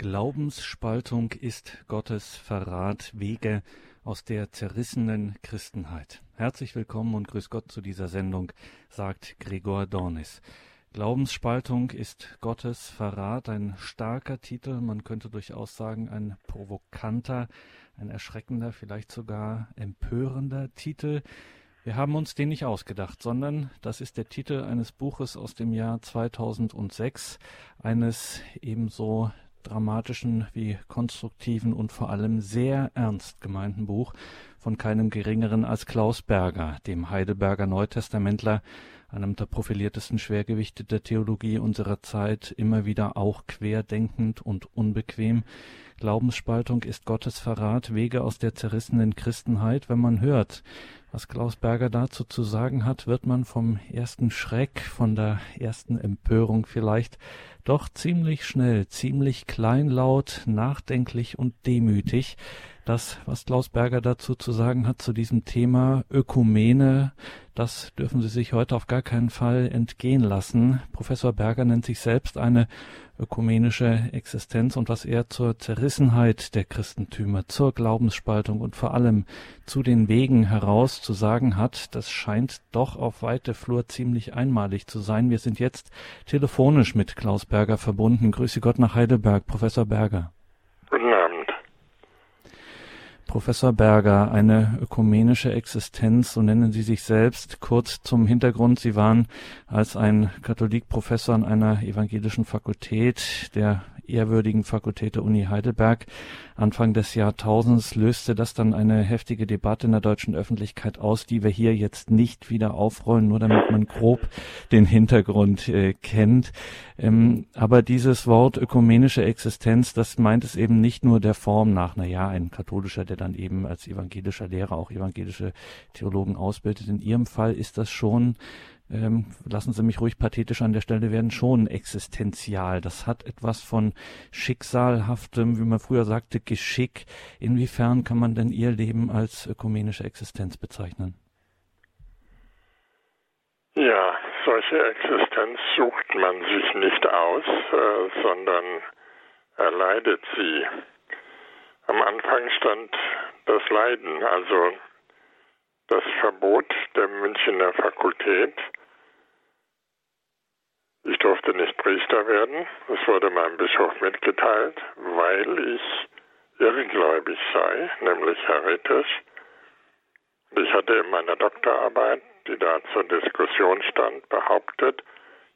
Glaubensspaltung ist Gottes Verrat, Wege aus der zerrissenen Christenheit. Herzlich willkommen und grüß Gott zu dieser Sendung, sagt Gregor Dornis. Glaubensspaltung ist Gottes Verrat, ein starker Titel, man könnte durchaus sagen ein provokanter, ein erschreckender, vielleicht sogar empörender Titel. Wir haben uns den nicht ausgedacht, sondern das ist der Titel eines Buches aus dem Jahr 2006, eines ebenso dramatischen wie konstruktiven und vor allem sehr ernst gemeinten Buch von keinem geringeren als Klaus Berger, dem Heidelberger Neutestamentler, einem der profiliertesten Schwergewichte der Theologie unserer Zeit, immer wieder auch querdenkend und unbequem. Glaubensspaltung ist Gottes Verrat, Wege aus der zerrissenen Christenheit. Wenn man hört, was Klaus Berger dazu zu sagen hat, wird man vom ersten Schreck, von der ersten Empörung vielleicht doch ziemlich schnell, ziemlich kleinlaut, nachdenklich und demütig. Das, was Klaus Berger dazu zu sagen hat zu diesem Thema Ökumene, das dürfen Sie sich heute auf gar keinen Fall entgehen lassen. Professor Berger nennt sich selbst eine ökumenische Existenz und was er zur Zerrissenheit der Christentümer, zur Glaubensspaltung und vor allem zu den Wegen heraus zu sagen hat, das scheint doch auf weite Flur ziemlich einmalig zu sein. Wir sind jetzt telefonisch mit Klaus Berger verbunden. Grüße Gott nach Heidelberg, Professor Berger. Professor Berger, eine ökumenische Existenz, so nennen Sie sich selbst. Kurz zum Hintergrund, Sie waren als ein Katholikprofessor an einer evangelischen Fakultät der ehrwürdigen Fakultät der Uni Heidelberg. Anfang des Jahrtausends löste das dann eine heftige Debatte in der deutschen Öffentlichkeit aus, die wir hier jetzt nicht wieder aufrollen, nur damit man grob den Hintergrund äh, kennt. Ähm, aber dieses Wort ökumenische Existenz, das meint es eben nicht nur der Form nach, na ja, ein katholischer, der dann eben als evangelischer Lehrer auch evangelische Theologen ausbildet. In Ihrem Fall ist das schon ähm, lassen Sie mich ruhig pathetisch an der Stelle werden, schon existenzial. Das hat etwas von schicksalhaftem, wie man früher sagte, Geschick. Inwiefern kann man denn Ihr Leben als ökumenische Existenz bezeichnen? Ja, solche Existenz sucht man sich nicht aus, äh, sondern erleidet sie. Am Anfang stand das Leiden, also das Verbot der Münchner Fakultät, durfte nicht Priester werden. Das wurde meinem Bischof mitgeteilt, weil ich irrgläubig sei, nämlich heretisch. Ich hatte in meiner Doktorarbeit, die da zur Diskussion stand, behauptet,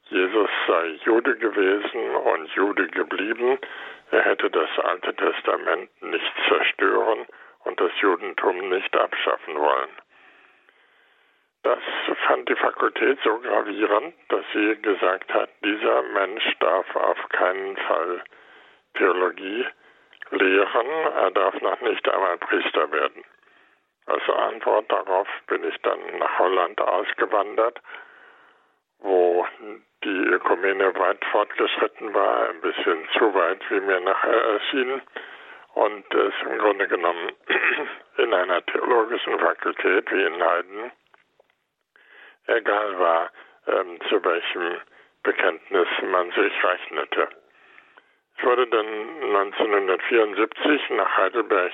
Jesus sei Jude gewesen und Jude geblieben. Er hätte das Alte Testament nicht zerstören und das Judentum nicht abschaffen wollen. Das fand die Fakultät so gravierend, dass sie gesagt hat, dieser Mensch darf auf keinen Fall Theologie lehren, er darf noch nicht einmal Priester werden. Als Antwort darauf bin ich dann nach Holland ausgewandert, wo die Ökumene weit fortgeschritten war, ein bisschen zu weit, wie mir nachher erschien, und es im Grunde genommen in einer theologischen Fakultät wie in Leiden egal war, ähm, zu welchem Bekenntnis man sich rechnete. Ich wurde dann 1974 nach Heidelberg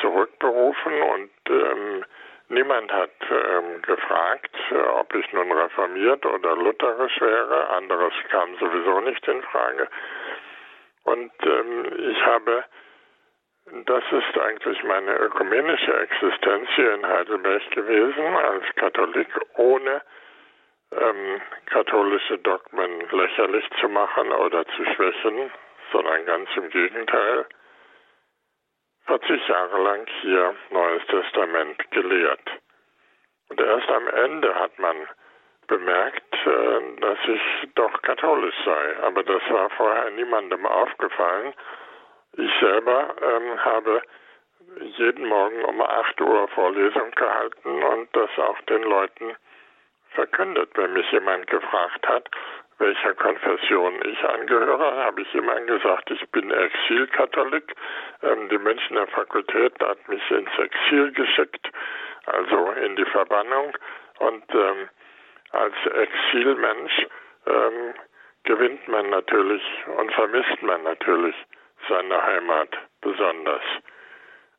zurückberufen und ähm, niemand hat ähm, gefragt, äh, ob ich nun reformiert oder lutherisch wäre. Anderes kam sowieso nicht in Frage. Und ähm, ich habe das ist eigentlich meine ökumenische Existenz hier in Heidelberg gewesen, als Katholik, ohne ähm, katholische Dogmen lächerlich zu machen oder zu schwächen, sondern ganz im Gegenteil. 40 Jahre lang hier Neues Testament gelehrt. Und erst am Ende hat man bemerkt, äh, dass ich doch katholisch sei. Aber das war vorher niemandem aufgefallen. Ich selber ähm, habe jeden Morgen um 8 Uhr Vorlesung gehalten und das auch den Leuten verkündet. Wenn mich jemand gefragt hat, welcher Konfession ich angehöre, habe ich immer gesagt, ich bin Exilkatholik. Ähm, die Münchner Fakultät hat mich ins Exil geschickt, also in die Verbannung. Und ähm, als Exilmensch ähm, gewinnt man natürlich und vermisst man natürlich seine Heimat besonders.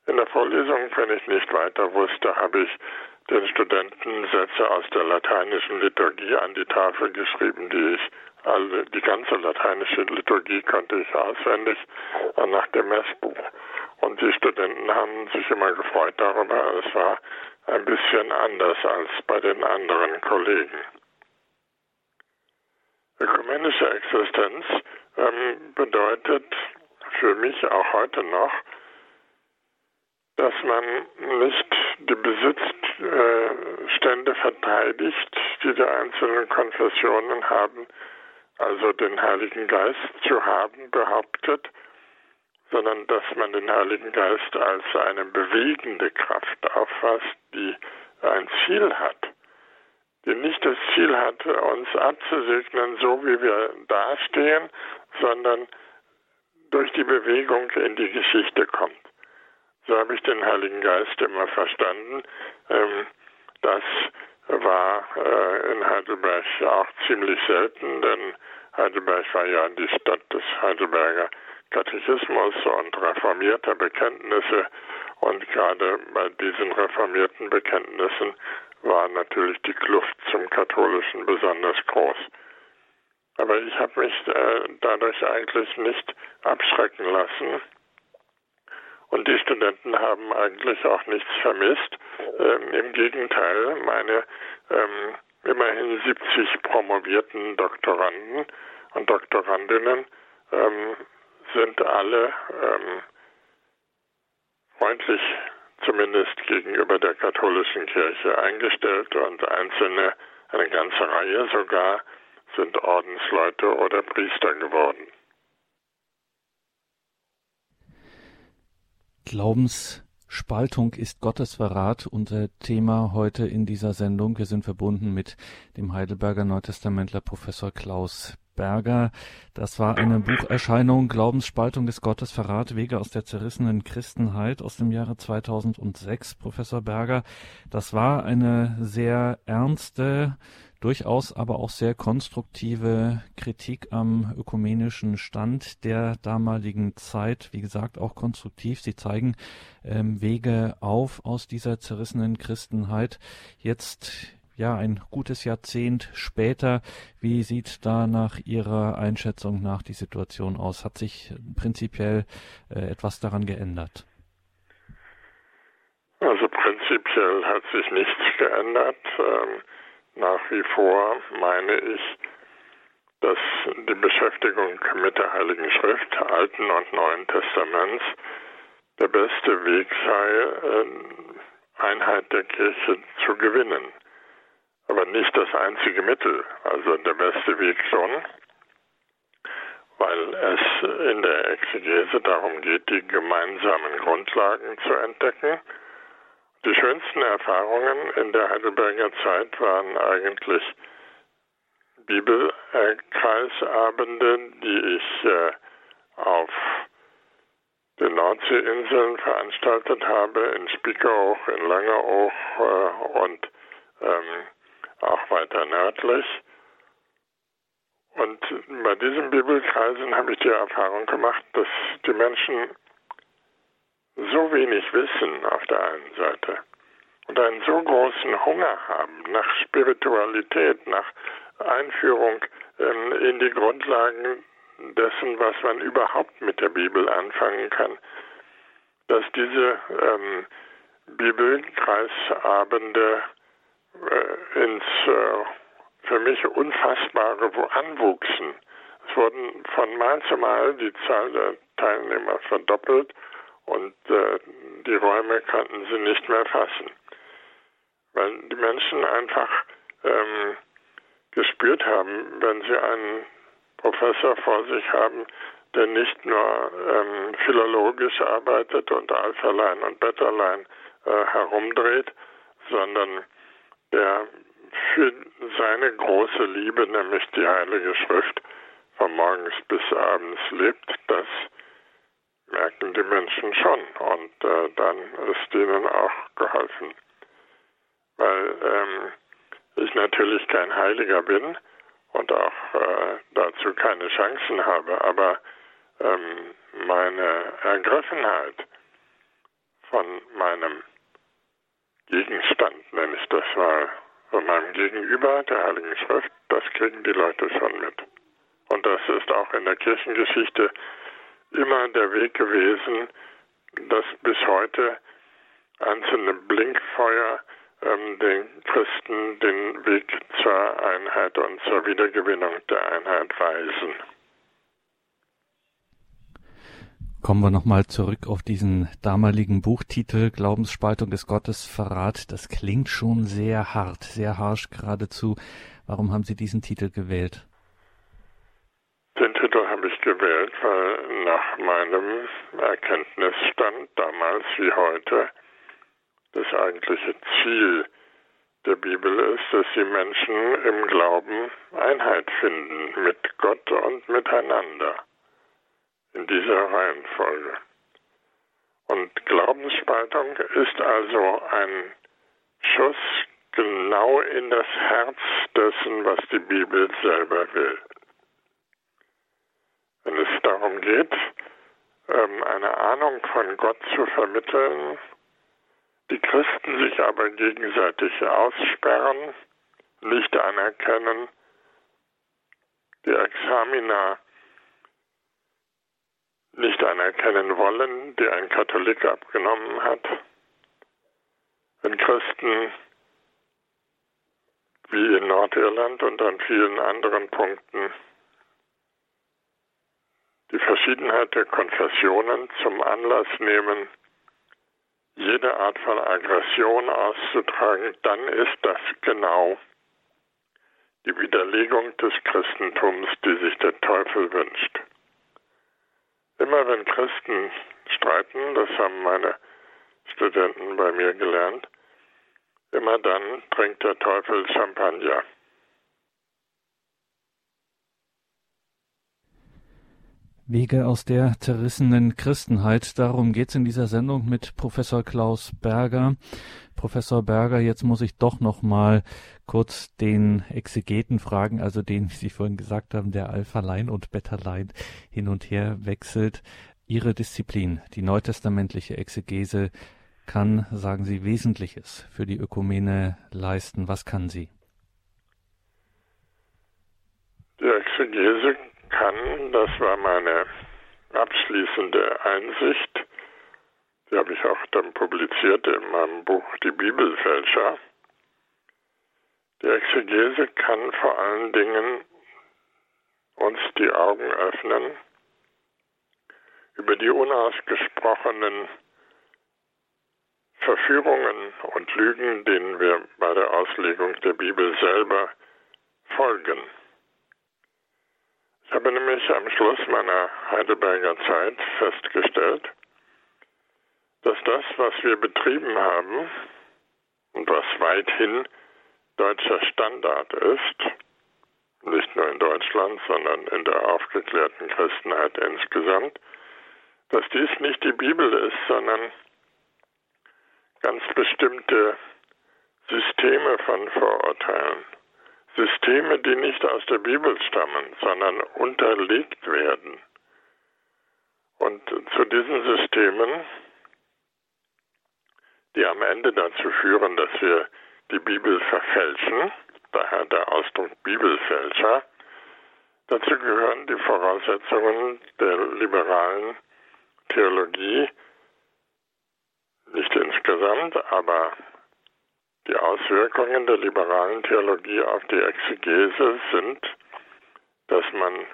In der Vorlesung, wenn ich nicht weiter wusste, habe ich den Studenten Sätze aus der lateinischen Liturgie an die Tafel geschrieben, die ich alle, die ganze lateinische Liturgie konnte ich auswendig nach dem Messbuch. Und die Studenten haben sich immer gefreut darüber. Es war ein bisschen anders als bei den anderen Kollegen. Ökumenische Existenz ähm, bedeutet für mich auch heute noch, dass man nicht die Besitzstände verteidigt, die die einzelnen Konfessionen haben, also den Heiligen Geist zu haben, behauptet, sondern dass man den Heiligen Geist als eine bewegende Kraft auffasst, die ein Ziel hat, die nicht das Ziel hat, uns abzusegnen, so wie wir dastehen, sondern durch die Bewegung in die Geschichte kommt. So habe ich den Heiligen Geist immer verstanden. Ähm, das war äh, in Heidelberg auch ziemlich selten, denn Heidelberg war ja die Stadt des Heidelberger Katechismus und reformierter Bekenntnisse. Und gerade bei diesen reformierten Bekenntnissen war natürlich die Kluft zum Katholischen besonders groß. Aber ich habe mich äh, dadurch eigentlich nicht abschrecken lassen. Und die Studenten haben eigentlich auch nichts vermisst. Ähm, Im Gegenteil, meine ähm, immerhin 70 promovierten Doktoranden und Doktorandinnen ähm, sind alle ähm, freundlich zumindest gegenüber der katholischen Kirche eingestellt und einzelne, eine ganze Reihe sogar, sind Ordensleute oder Priester geworden. Glaubensspaltung ist Gottesverrat, unser Thema heute in dieser Sendung. Wir sind verbunden mit dem Heidelberger Neutestamentler Professor Klaus Berger. Das war eine Bucherscheinung Glaubensspaltung des Gottesverrat, Wege aus der zerrissenen Christenheit aus dem Jahre 2006, Professor Berger. Das war eine sehr ernste, durchaus aber auch sehr konstruktive Kritik am ökumenischen Stand der damaligen Zeit. Wie gesagt, auch konstruktiv. Sie zeigen ähm, Wege auf aus dieser zerrissenen Christenheit. Jetzt ja, ein gutes Jahrzehnt später. Wie sieht da nach Ihrer Einschätzung nach die Situation aus? Hat sich prinzipiell äh, etwas daran geändert? Also prinzipiell hat sich nichts geändert. Ähm, nach wie vor meine ich, dass die Beschäftigung mit der Heiligen Schrift, Alten und Neuen Testaments, der beste Weg sei, äh, Einheit der Kirche zu gewinnen aber nicht das einzige Mittel, also der beste Weg schon, weil es in der Exegese darum geht, die gemeinsamen Grundlagen zu entdecken. Die schönsten Erfahrungen in der Heidelberger Zeit waren eigentlich Bibelkreisabende, die ich äh, auf den Nordseeinseln veranstaltet habe, in Spiekeroog, in Langeoog äh, und ähm, auch weiter nördlich. Und bei diesen Bibelkreisen habe ich die Erfahrung gemacht, dass die Menschen so wenig wissen auf der einen Seite und einen so großen Hunger haben nach Spiritualität, nach Einführung ähm, in die Grundlagen dessen, was man überhaupt mit der Bibel anfangen kann, dass diese ähm, Bibelkreisabende äh, ins äh, für mich Unfassbare anwuchsen. Es wurden von Mal zu Mal die Zahl der Teilnehmer verdoppelt und äh, die Räume konnten sie nicht mehr fassen, weil die Menschen einfach ähm, gespürt haben, wenn sie einen Professor vor sich haben, der nicht nur ähm, philologisch arbeitet und Alpherlein und Betterlein äh, herumdreht, sondern der für seine große Liebe, nämlich die Heilige Schrift, von morgens bis abends lebt, das merken die Menschen schon. Und äh, dann ist ihnen auch geholfen. Weil ähm, ich natürlich kein Heiliger bin und auch äh, dazu keine Chancen habe, aber ähm, meine Ergriffenheit von meinem Gegenstand, nenne ich das mal, von meinem Gegenüber, der Heiligen Schrift, das kriegen die Leute schon mit. Und das ist auch in der Kirchengeschichte immer der Weg gewesen, dass bis heute einzelne Blinkfeuer ähm, den Christen den Weg zur Einheit und zur Wiedergewinnung der Einheit weisen. Kommen wir nochmal zurück auf diesen damaligen Buchtitel Glaubensspaltung des Gottes Verrat. Das klingt schon sehr hart, sehr harsch geradezu. Warum haben Sie diesen Titel gewählt? Den Titel habe gewählt, weil nach meinem Erkenntnisstand damals wie heute das eigentliche Ziel der Bibel ist, dass die Menschen im Glauben Einheit finden mit Gott und miteinander in dieser Reihenfolge. Und Glaubensspaltung ist also ein Schuss genau in das Herz dessen, was die Bibel selber will. Wenn es darum geht, ähm, eine Ahnung von Gott zu vermitteln, die Christen sich aber gegenseitig aussperren, nicht anerkennen, die Examina nicht anerkennen wollen, die ein Katholik abgenommen hat. Wenn Christen wie in Nordirland und an vielen anderen Punkten die Verschiedenheit der Konfessionen zum Anlass nehmen, jede Art von Aggression auszutragen, dann ist das genau die Widerlegung des Christentums, die sich der Teufel wünscht. Immer wenn Christen streiten, das haben meine Studenten bei mir gelernt, immer dann trinkt der Teufel Champagner. Wege aus der zerrissenen Christenheit. Darum geht's in dieser Sendung mit Professor Klaus Berger. Professor Berger, jetzt muss ich doch noch mal kurz den Exegeten fragen, also den, wie Sie vorhin gesagt haben, der Alpha-Lein und Beta-Lein hin und her wechselt. Ihre Disziplin, die neutestamentliche Exegese, kann, sagen Sie, Wesentliches für die Ökumene leisten. Was kann sie? Die Exegese kann, das war meine abschließende Einsicht, die habe ich auch dann publiziert in meinem Buch Die Bibelfälscher. Die Exegese kann vor allen Dingen uns die Augen öffnen über die unausgesprochenen Verführungen und Lügen, denen wir bei der Auslegung der Bibel selber folgen. Habe nämlich am Schluss meiner Heidelberger Zeit festgestellt, dass das, was wir betrieben haben und was weithin deutscher Standard ist, nicht nur in Deutschland, sondern in der aufgeklärten Christenheit insgesamt, dass dies nicht die Bibel ist, sondern ganz bestimmte Systeme von Vorurteilen. Systeme, die nicht aus der Bibel stammen, sondern unterlegt werden. Und zu diesen Systemen, die am Ende dazu führen, dass wir die Bibel verfälschen, daher der Ausdruck Bibelfälscher, dazu gehören die Voraussetzungen der liberalen Theologie, nicht insgesamt, aber die Auswirkungen der liberalen Theologie auf die Exegese sind, dass man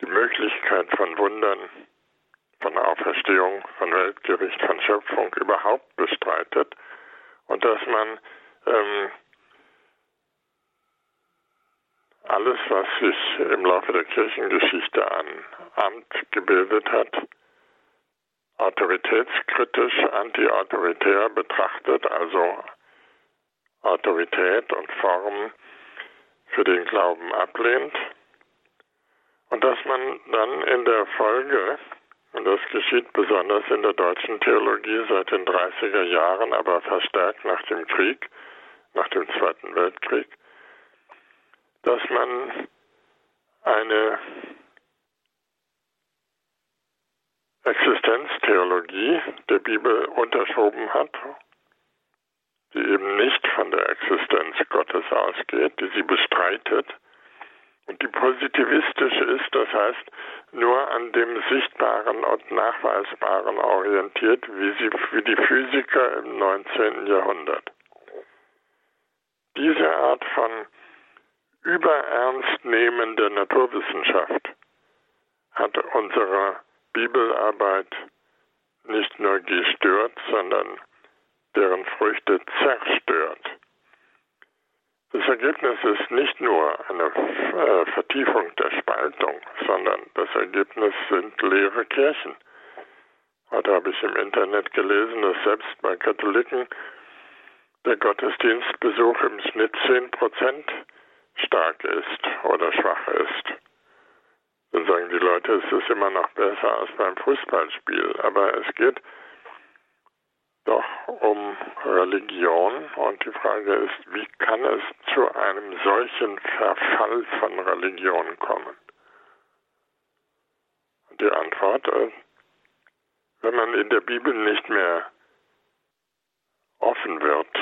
die Möglichkeit von Wundern, von Auferstehung, von Weltgericht, von Schöpfung überhaupt bestreitet und dass man ähm, alles, was sich im Laufe der Kirchengeschichte an Amt gebildet hat, autoritätskritisch, anti-autoritär betrachtet, also Autorität und Form für den Glauben ablehnt. Und dass man dann in der Folge, und das geschieht besonders in der deutschen Theologie seit den 30er Jahren, aber verstärkt nach dem Krieg, nach dem Zweiten Weltkrieg, dass man eine Existenztheologie der Bibel unterschoben hat, die eben nicht von der Existenz Gottes ausgeht, die sie bestreitet und die positivistisch ist, das heißt nur an dem Sichtbaren und Nachweisbaren orientiert, wie, sie, wie die Physiker im 19. Jahrhundert. Diese Art von überernst nehmender Naturwissenschaft hat unsere Bibelarbeit nicht nur gestört, sondern deren Früchte zerstört. Das Ergebnis ist nicht nur eine äh, Vertiefung der Spaltung, sondern das Ergebnis sind leere Kirchen. Heute habe ich im Internet gelesen, dass selbst bei Katholiken der Gottesdienstbesuch im Schnitt 10 Prozent stark ist oder schwach ist. Dann sagen die Leute, es ist immer noch besser als beim Fußballspiel. Aber es geht doch um Religion und die Frage ist, wie kann es zu einem solchen Verfall von Religion kommen? Die Antwort ist, wenn man in der Bibel nicht mehr offen wird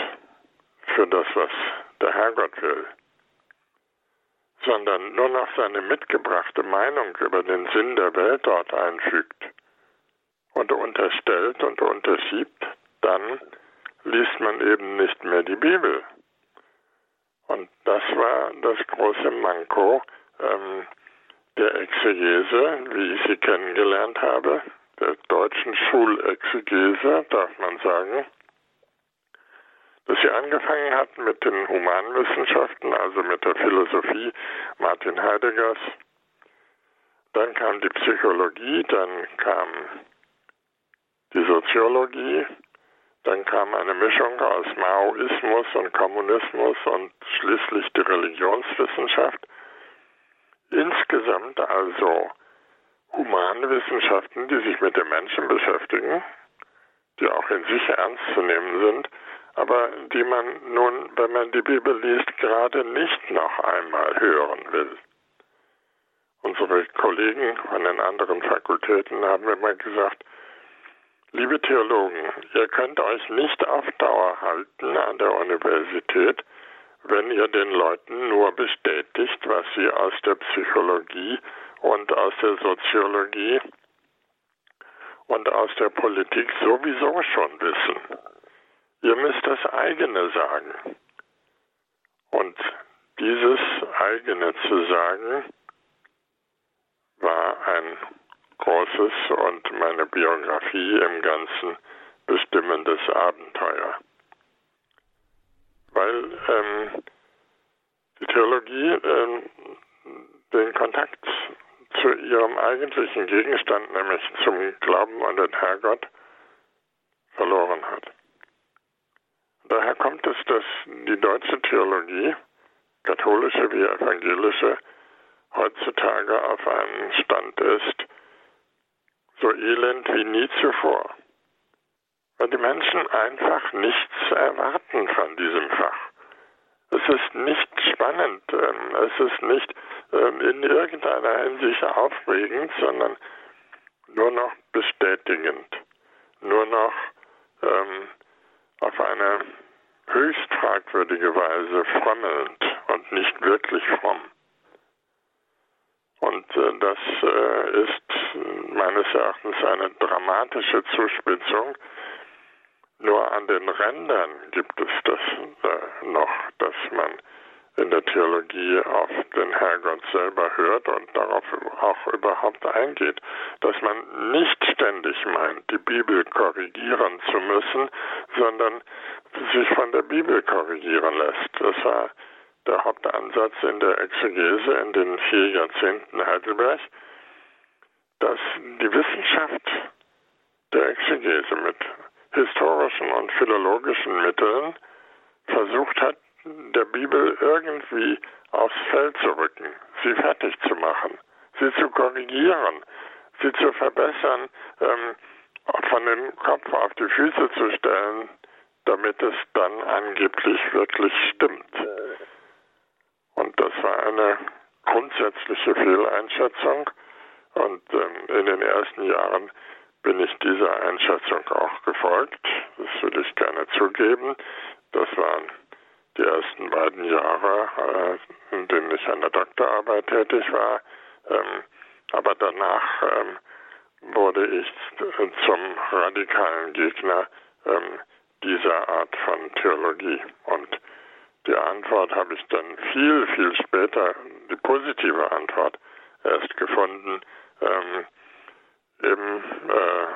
für das, was der Herrgott will, sondern nur noch seine mitgebrachte Meinung über den Sinn der Welt dort einfügt und unterstellt und unterschiebt, dann liest man eben nicht mehr die Bibel. Und das war das große Manko ähm, der Exegese, wie ich sie kennengelernt habe, der deutschen Schulexegese, darf man sagen, dass sie angefangen hat mit den Humanwissenschaften, also mit der Philosophie Martin Heideggers. Dann kam die Psychologie, dann kam die Soziologie, dann kam eine Mischung aus Maoismus und Kommunismus und schließlich die Religionswissenschaft. Insgesamt also Humanwissenschaften, die sich mit dem Menschen beschäftigen, die auch in sich ernst zu nehmen sind, aber die man nun, wenn man die Bibel liest, gerade nicht noch einmal hören will. Unsere Kollegen von den anderen Fakultäten haben immer gesagt, Liebe Theologen, ihr könnt euch nicht auf Dauer halten an der Universität, wenn ihr den Leuten nur bestätigt, was sie aus der Psychologie und aus der Soziologie und aus der Politik sowieso schon wissen. Ihr müsst das eigene sagen. Und dieses eigene zu sagen war ein großes und meine Biografie im Ganzen bestimmendes Abenteuer. Weil ähm, die Theologie ähm, den Kontakt zu ihrem eigentlichen Gegenstand, nämlich zum Glauben an den Herrgott, verloren hat. Daher kommt es, dass die deutsche Theologie, katholische wie evangelische, heutzutage auf einem Stand ist, so elend wie nie zuvor. Weil die Menschen einfach nichts erwarten von diesem Fach. Es ist nicht spannend, ähm, es ist nicht ähm, in irgendeiner Hinsicht aufregend, sondern nur noch bestätigend, nur noch ähm, auf eine höchst fragwürdige Weise frommelnd und nicht wirklich fromm. Und äh, das äh, ist meines Erachtens eine dramatische Zuspitzung. Nur an den Rändern gibt es das äh, noch, dass man in der Theologie auf den Herrgott selber hört und darauf auch überhaupt eingeht, dass man nicht ständig meint, die Bibel korrigieren zu müssen, sondern sich von der Bibel korrigieren lässt. Das war der Hauptansatz in der Exegese in den vier Jahrzehnten Heidelberg, dass die Wissenschaft der Exegese mit historischen und philologischen Mitteln versucht hat, der Bibel irgendwie aufs Feld zu rücken, sie fertig zu machen, sie zu korrigieren, sie zu verbessern, ähm, von dem Kopf auf die Füße zu stellen, damit es dann angeblich wirklich stimmt. Und das war eine grundsätzliche Fehleinschätzung. Und ähm, in den ersten Jahren bin ich dieser Einschätzung auch gefolgt. Das will ich gerne zugeben. Das waren die ersten beiden Jahre, äh, in denen ich an der Doktorarbeit tätig war. Ähm, aber danach ähm, wurde ich zum radikalen Gegner ähm, dieser Art von Theologie. Und die Antwort habe ich dann viel, viel später, die positive Antwort, erst gefunden, ähm, im äh,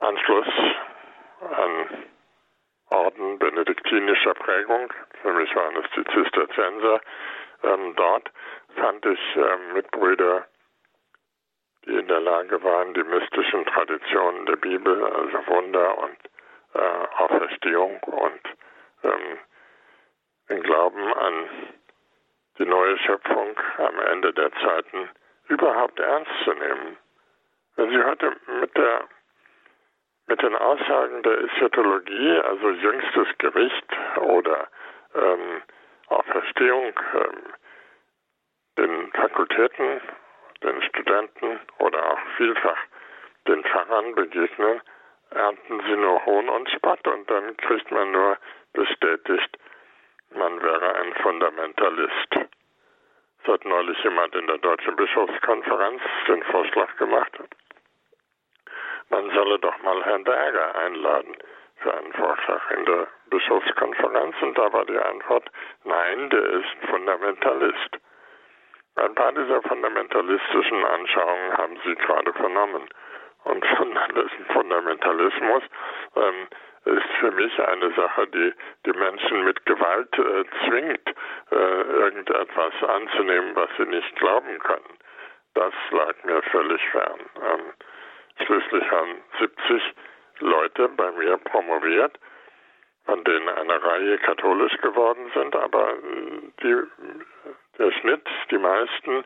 Anschluss an Orden benediktinischer Prägung, für mich waren es die Zisterzienser, ähm, dort fand ich äh, Mitbrüder, die in der Lage waren, die mystischen Traditionen der Bibel, also Wunder und äh, Auferstehung und ähm, den Glauben an die neue Schöpfung am Ende der Zeiten überhaupt ernst zu nehmen. Wenn Sie heute mit der mit den Aussagen der Eschatologie, also jüngstes Gericht oder ähm, Auferstehung, ähm, den Fakultäten, den Studenten oder auch vielfach den Pfarrern begegnen, ernten sie nur Hohn und Spott und dann kriegt man nur bestätigt, man wäre ein Fundamentalist. Es hat neulich jemand in der Deutschen Bischofskonferenz den Vorschlag gemacht, man solle doch mal Herrn Berger einladen für einen Vorschlag in der Bischofskonferenz. Und da war die Antwort, nein, der ist Fundamentalist. Ein paar dieser fundamentalistischen Anschauungen haben Sie gerade vernommen. Und Fundamentalismus ähm, ist für mich eine Sache, die die Menschen mit Gewalt äh, zwingt, äh, irgendetwas anzunehmen, was sie nicht glauben können. Das lag mir völlig fern. Ähm, schließlich haben 70 Leute bei mir promoviert, von denen eine Reihe katholisch geworden sind, aber äh, die, der Schnitt, die meisten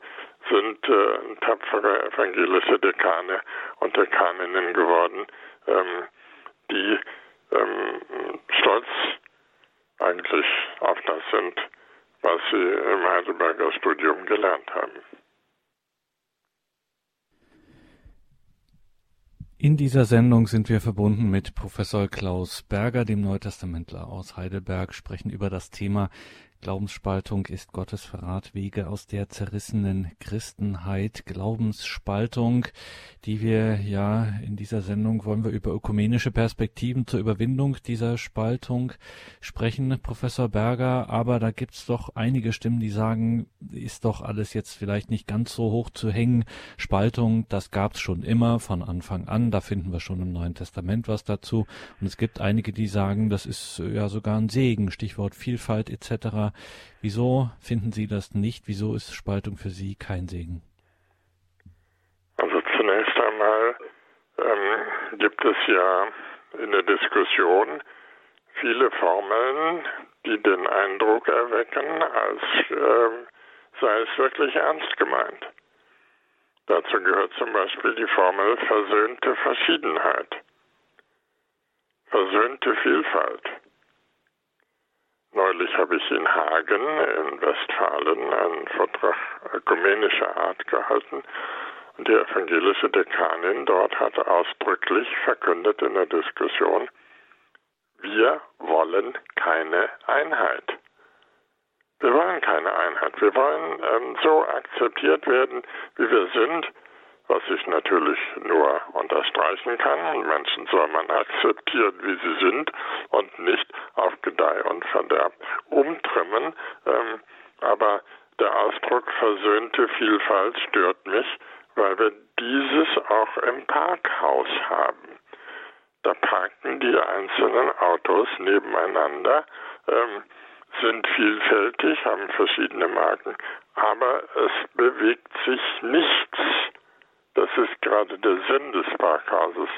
sind äh, tapfere evangelische Dekane und Dekaninnen geworden, ähm, die ähm, stolz eigentlich auf das sind, was sie im Heidelberger Studium gelernt haben. In dieser Sendung sind wir verbunden mit Professor Klaus Berger, dem Neutestamentler aus Heidelberg, sprechen über das Thema Glaubensspaltung ist Gottes Verrat, Wege aus der zerrissenen Christenheit, Glaubensspaltung, die wir ja in dieser Sendung wollen wir über ökumenische Perspektiven zur Überwindung dieser Spaltung sprechen, Professor Berger, aber da gibt's doch einige Stimmen, die sagen, ist doch alles jetzt vielleicht nicht ganz so hoch zu hängen. Spaltung, das gab's schon immer von Anfang an, da finden wir schon im Neuen Testament was dazu. Und es gibt einige, die sagen, das ist ja sogar ein Segen, Stichwort Vielfalt etc. Wieso finden Sie das nicht? Wieso ist Spaltung für Sie kein Segen? Also zunächst einmal ähm, gibt es ja in der Diskussion viele Formeln, die den Eindruck erwecken, als äh, sei es wirklich ernst gemeint. Dazu gehört zum Beispiel die Formel versöhnte Verschiedenheit, versöhnte Vielfalt. Neulich habe ich in Hagen in Westfalen einen Vortrag ökumenischer Art gehalten und die evangelische Dekanin dort hat ausdrücklich verkündet in der Diskussion, wir wollen keine Einheit. Wir wollen keine Einheit. Wir wollen ähm, so akzeptiert werden, wie wir sind was ich natürlich nur unterstreichen kann. Menschen soll man akzeptieren, wie sie sind und nicht auf Gedeih und Verderb umtrimmen. Ähm, aber der Ausdruck versöhnte Vielfalt stört mich, weil wir dieses auch im Parkhaus haben. Da parken die einzelnen Autos nebeneinander, ähm, sind vielfältig, haben verschiedene Marken, aber es bewegt sich nichts das ist gerade der Sinn des Parkhauses,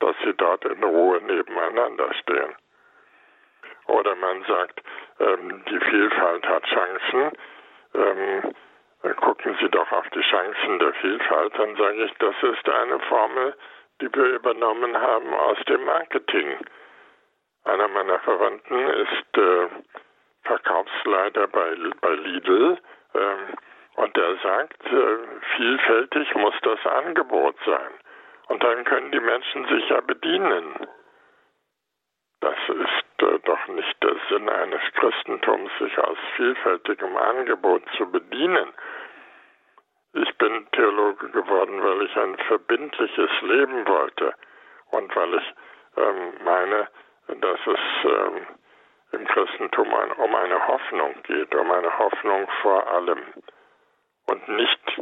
dass sie dort in Ruhe nebeneinander stehen. Oder man sagt, ähm, die Vielfalt hat Chancen. Ähm, gucken Sie doch auf die Chancen der Vielfalt. Dann sage ich, das ist eine Formel, die wir übernommen haben aus dem Marketing. Einer meiner Verwandten ist äh, Verkaufsleiter bei, bei Lidl. Ähm, und er sagt, äh, vielfältig muss das Angebot sein. Und dann können die Menschen sich ja bedienen. Das ist äh, doch nicht der Sinn eines Christentums, sich aus vielfältigem Angebot zu bedienen. Ich bin Theologe geworden, weil ich ein verbindliches Leben wollte und weil ich ähm, meine, dass es ähm, im Christentum ein, um eine Hoffnung geht, um eine Hoffnung vor allem und nicht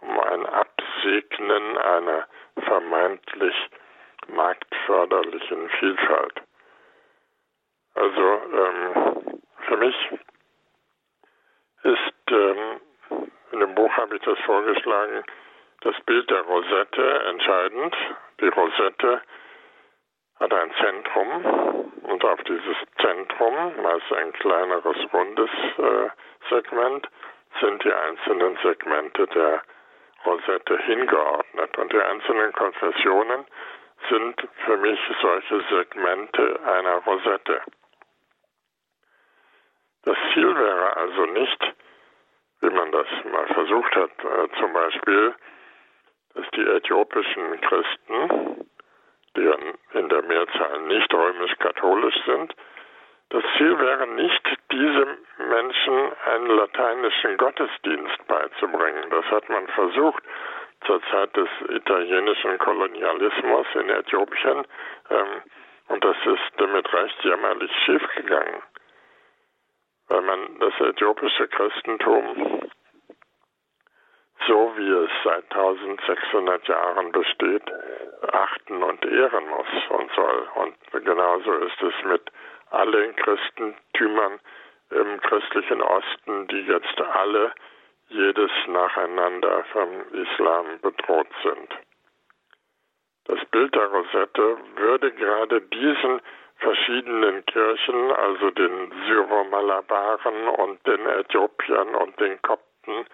um ein Absegnen einer vermeintlich marktförderlichen Vielfalt. Also ähm, für mich ist, ähm, in dem Buch habe ich das vorgeschlagen, das Bild der Rosette entscheidend. Die Rosette hat ein Zentrum und auf dieses Zentrum, meist ein kleineres rundes äh, Segment, sind die einzelnen Segmente der Rosette hingeordnet. Und die einzelnen Konfessionen sind für mich solche Segmente einer Rosette. Das Ziel wäre also nicht, wie man das mal versucht hat, äh, zum Beispiel, dass die äthiopischen Christen, die in der Mehrzahl nicht römisch-katholisch sind, das Ziel wäre nicht, diesem Menschen einen lateinischen Gottesdienst beizubringen. Das hat man versucht zur Zeit des italienischen Kolonialismus in Äthiopien. Ähm, und das ist mit Recht jämmerlich schiefgegangen weil man das äthiopische Christentum so wie es seit 1600 Jahren besteht, achten und ehren muss und soll. Und genauso ist es mit allen Christentümern im christlichen Osten, die jetzt alle jedes nacheinander vom Islam bedroht sind. Das Bild der Rosette würde gerade diesen verschiedenen Kirchen, also den Syro-Malabaren und den Äthiopiern und den Kopten,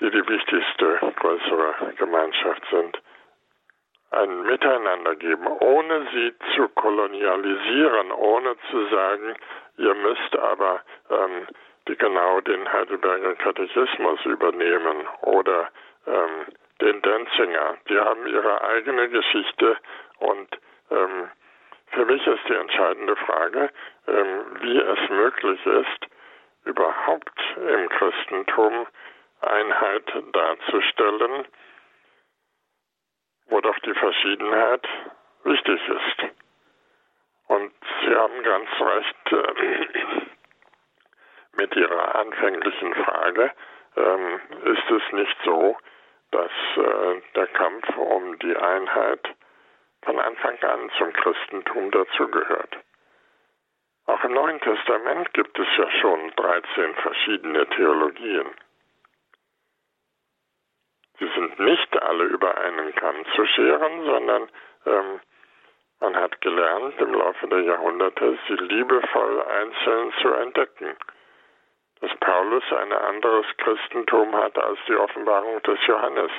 die die wichtigste größere Gemeinschaft sind, ein Miteinander geben, ohne sie zu kolonialisieren, ohne zu sagen, ihr müsst aber ähm, die genau den Heidelberger Katechismus übernehmen oder ähm, den Denzinger. Die haben ihre eigene Geschichte und ähm, für mich ist die entscheidende Frage, ähm, wie es möglich ist, überhaupt im Christentum Einheit darzustellen, wo doch die Verschiedenheit wichtig ist. Und Sie haben ganz recht äh, mit Ihrer anfänglichen Frage, ähm, ist es nicht so, dass äh, der Kampf um die Einheit von Anfang an zum Christentum dazugehört. Auch im Neuen Testament gibt es ja schon 13 verschiedene Theologien. Sie sind nicht alle über einen Kamm zu scheren, sondern ähm, man hat gelernt, im Laufe der Jahrhunderte sie liebevoll einzeln zu entdecken. Dass Paulus ein anderes Christentum hat als die Offenbarung des Johannes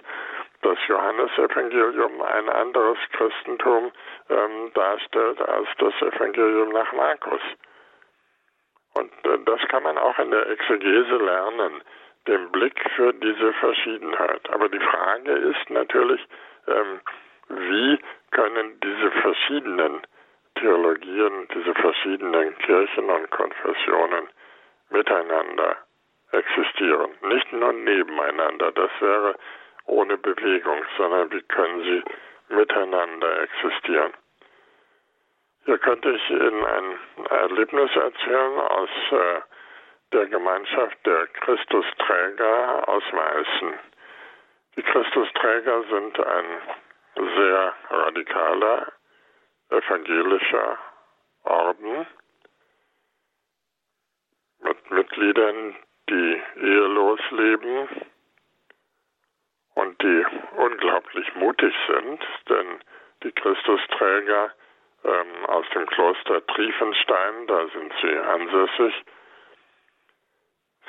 das Johannesevangelium ein anderes Christentum ähm, darstellt als das Evangelium nach Markus. Und äh, das kann man auch in der Exegese lernen, den Blick für diese Verschiedenheit. Aber die Frage ist natürlich, ähm, wie können diese verschiedenen Theologien, diese verschiedenen Kirchen und Konfessionen miteinander existieren, nicht nur nebeneinander. Das wäre ohne Bewegung, sondern wie können sie miteinander existieren. Hier könnte ich Ihnen ein Erlebnis erzählen aus äh, der Gemeinschaft der Christusträger aus Meißen. Die Christusträger sind ein sehr radikaler evangelischer Orden mit Mitgliedern, die ehelos leben, und die unglaublich mutig sind, denn die Christusträger ähm, aus dem Kloster Triefenstein, da sind sie ansässig,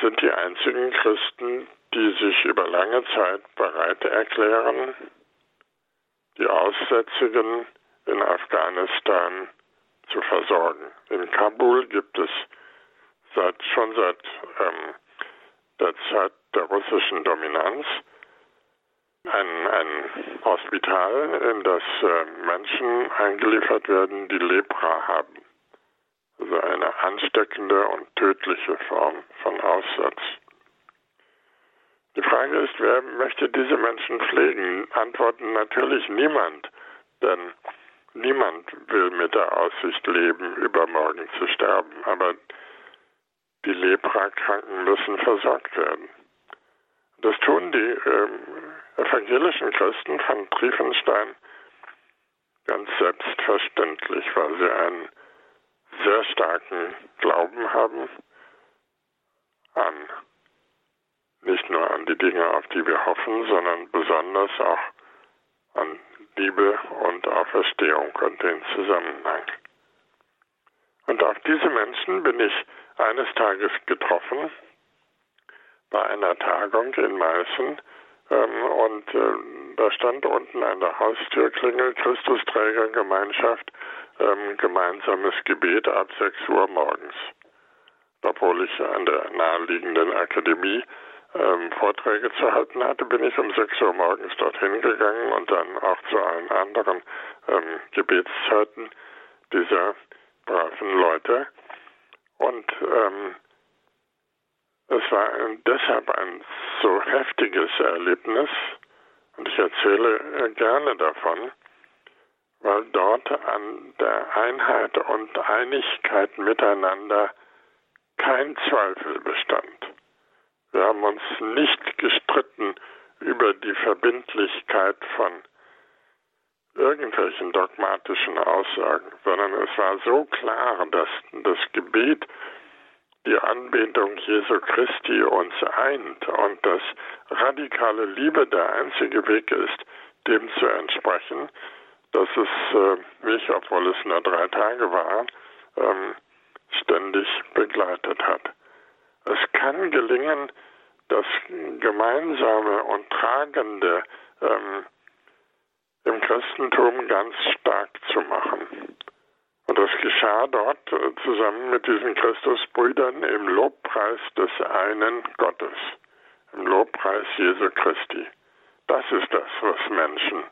sind die einzigen Christen, die sich über lange Zeit bereit erklären, die Aussätzigen in Afghanistan zu versorgen. In Kabul gibt es seit, schon seit ähm, der Zeit der russischen Dominanz ein, ein Spital, in das äh, Menschen eingeliefert werden, die Lepra haben. Also eine ansteckende und tödliche Form von Aussatz. Die Frage ist, wer möchte diese Menschen pflegen? Antworten natürlich niemand, denn niemand will mit der Aussicht leben, übermorgen zu sterben. Aber die Leprakranken müssen versorgt werden. Das tun die ähm, evangelischen Christen von Triefenstein ganz selbstverständlich, weil sie einen sehr starken Glauben haben an nicht nur an die Dinge, auf die wir hoffen, sondern besonders auch an Liebe und Auferstehung und den Zusammenhang. Und auf diese Menschen bin ich eines Tages getroffen bei einer Tagung in Meißen ähm, und äh, da stand unten an der Haustürklingel Christusträgergemeinschaft ähm, gemeinsames Gebet ab 6 Uhr morgens. Obwohl ich an der naheliegenden Akademie ähm, Vorträge zu halten hatte, bin ich um 6 Uhr morgens dorthin gegangen und dann auch zu allen anderen ähm, Gebetszeiten dieser braven Leute. Und ähm, es war deshalb ein so heftiges Erlebnis und ich erzähle äh, gerne davon, weil dort an der Einheit und Einigkeit miteinander kein Zweifel bestand. Wir haben uns nicht gestritten über die Verbindlichkeit von irgendwelchen dogmatischen Aussagen, sondern es war so klar, dass das Gebet die Anbetung Jesu Christi uns eint und dass radikale Liebe der einzige Weg ist, dem zu entsprechen, dass es äh, mich, obwohl es nur drei Tage waren, ähm, ständig begleitet hat. Es kann gelingen, das Gemeinsame und Tragende ähm, im Christentum ganz stark zu machen. Und das geschah dort äh, zusammen mit diesen Christusbrüdern im Lobpreis des einen Gottes, im Lobpreis Jesu Christi. Das ist das, was Menschen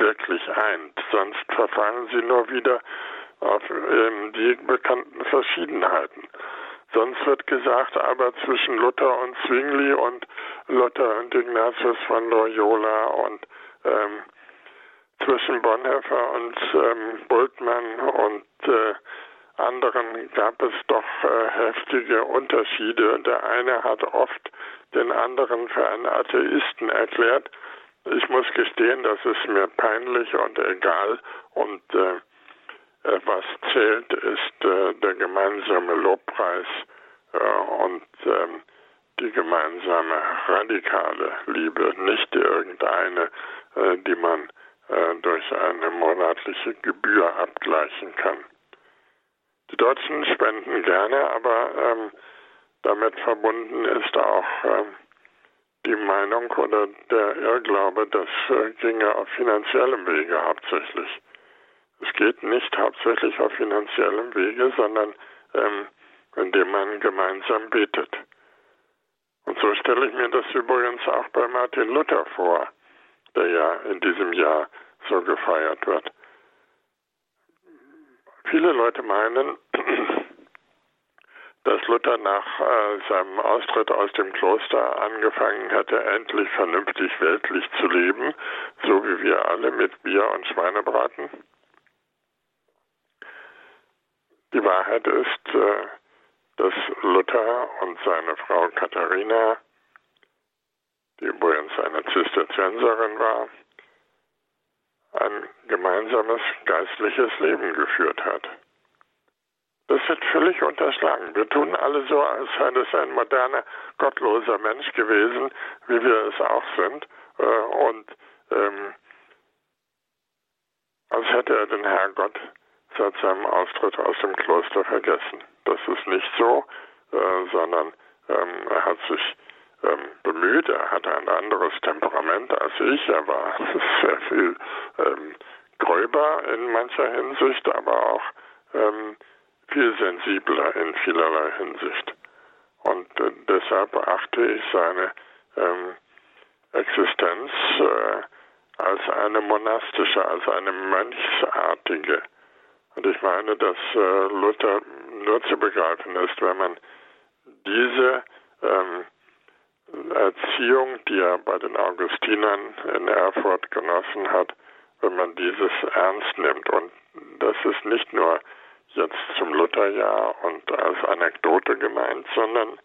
wirklich eint. Sonst verfallen sie nur wieder auf ähm, die bekannten Verschiedenheiten. Sonst wird gesagt, aber zwischen Luther und Zwingli und Luther und Ignatius von Loyola und ähm, zwischen Bonhoeffer und ähm, Bultmann und äh, anderen gab es doch äh, heftige Unterschiede. Der eine hat oft den anderen für einen Atheisten erklärt. Ich muss gestehen, das ist mir peinlich und egal. Und äh, äh, was zählt, ist äh, der gemeinsame Lobpreis äh, und ähm, die gemeinsame radikale Liebe, nicht irgendeine, die man durch eine monatliche Gebühr abgleichen kann. Die Deutschen spenden gerne, aber ähm, damit verbunden ist auch ähm, die Meinung oder der Irrglaube, das äh, ginge auf finanziellem Wege hauptsächlich. Es geht nicht hauptsächlich auf finanziellem Wege, sondern ähm, indem man gemeinsam betet. Und so stelle ich mir das übrigens auch bei Martin Luther vor, der ja in diesem Jahr so gefeiert wird. Viele Leute meinen, dass Luther nach äh, seinem Austritt aus dem Kloster angefangen hätte, endlich vernünftig weltlich zu leben, so wie wir alle mit Bier und Schweinebraten. Die Wahrheit ist, äh, dass Luther und seine Frau Katharina, die übrigens eine Zisterzienserin war, ein gemeinsames geistliches Leben geführt hat. Das wird völlig unterschlagen. Wir tun alle so, als sei es ein moderner, gottloser Mensch gewesen, wie wir es auch sind. Äh, und ähm, als hätte er den Herrgott seit seinem Austritt aus dem Kloster vergessen. Das ist nicht so, äh, sondern ähm, er hat sich ähm, bemüht, er hatte ein anderes Temperament als ich, er war sehr viel ähm, gröber in mancher Hinsicht, aber auch ähm, viel sensibler in vielerlei Hinsicht. Und äh, deshalb achte ich seine ähm, Existenz äh, als eine monastische, als eine mönchsartige. Und ich meine, dass äh, Luther nur zu begreifen ist, wenn man diese ähm, Erziehung, die er bei den Augustinern in Erfurt genossen hat, wenn man dieses ernst nimmt. Und das ist nicht nur jetzt zum Lutherjahr und als Anekdote gemeint, sondern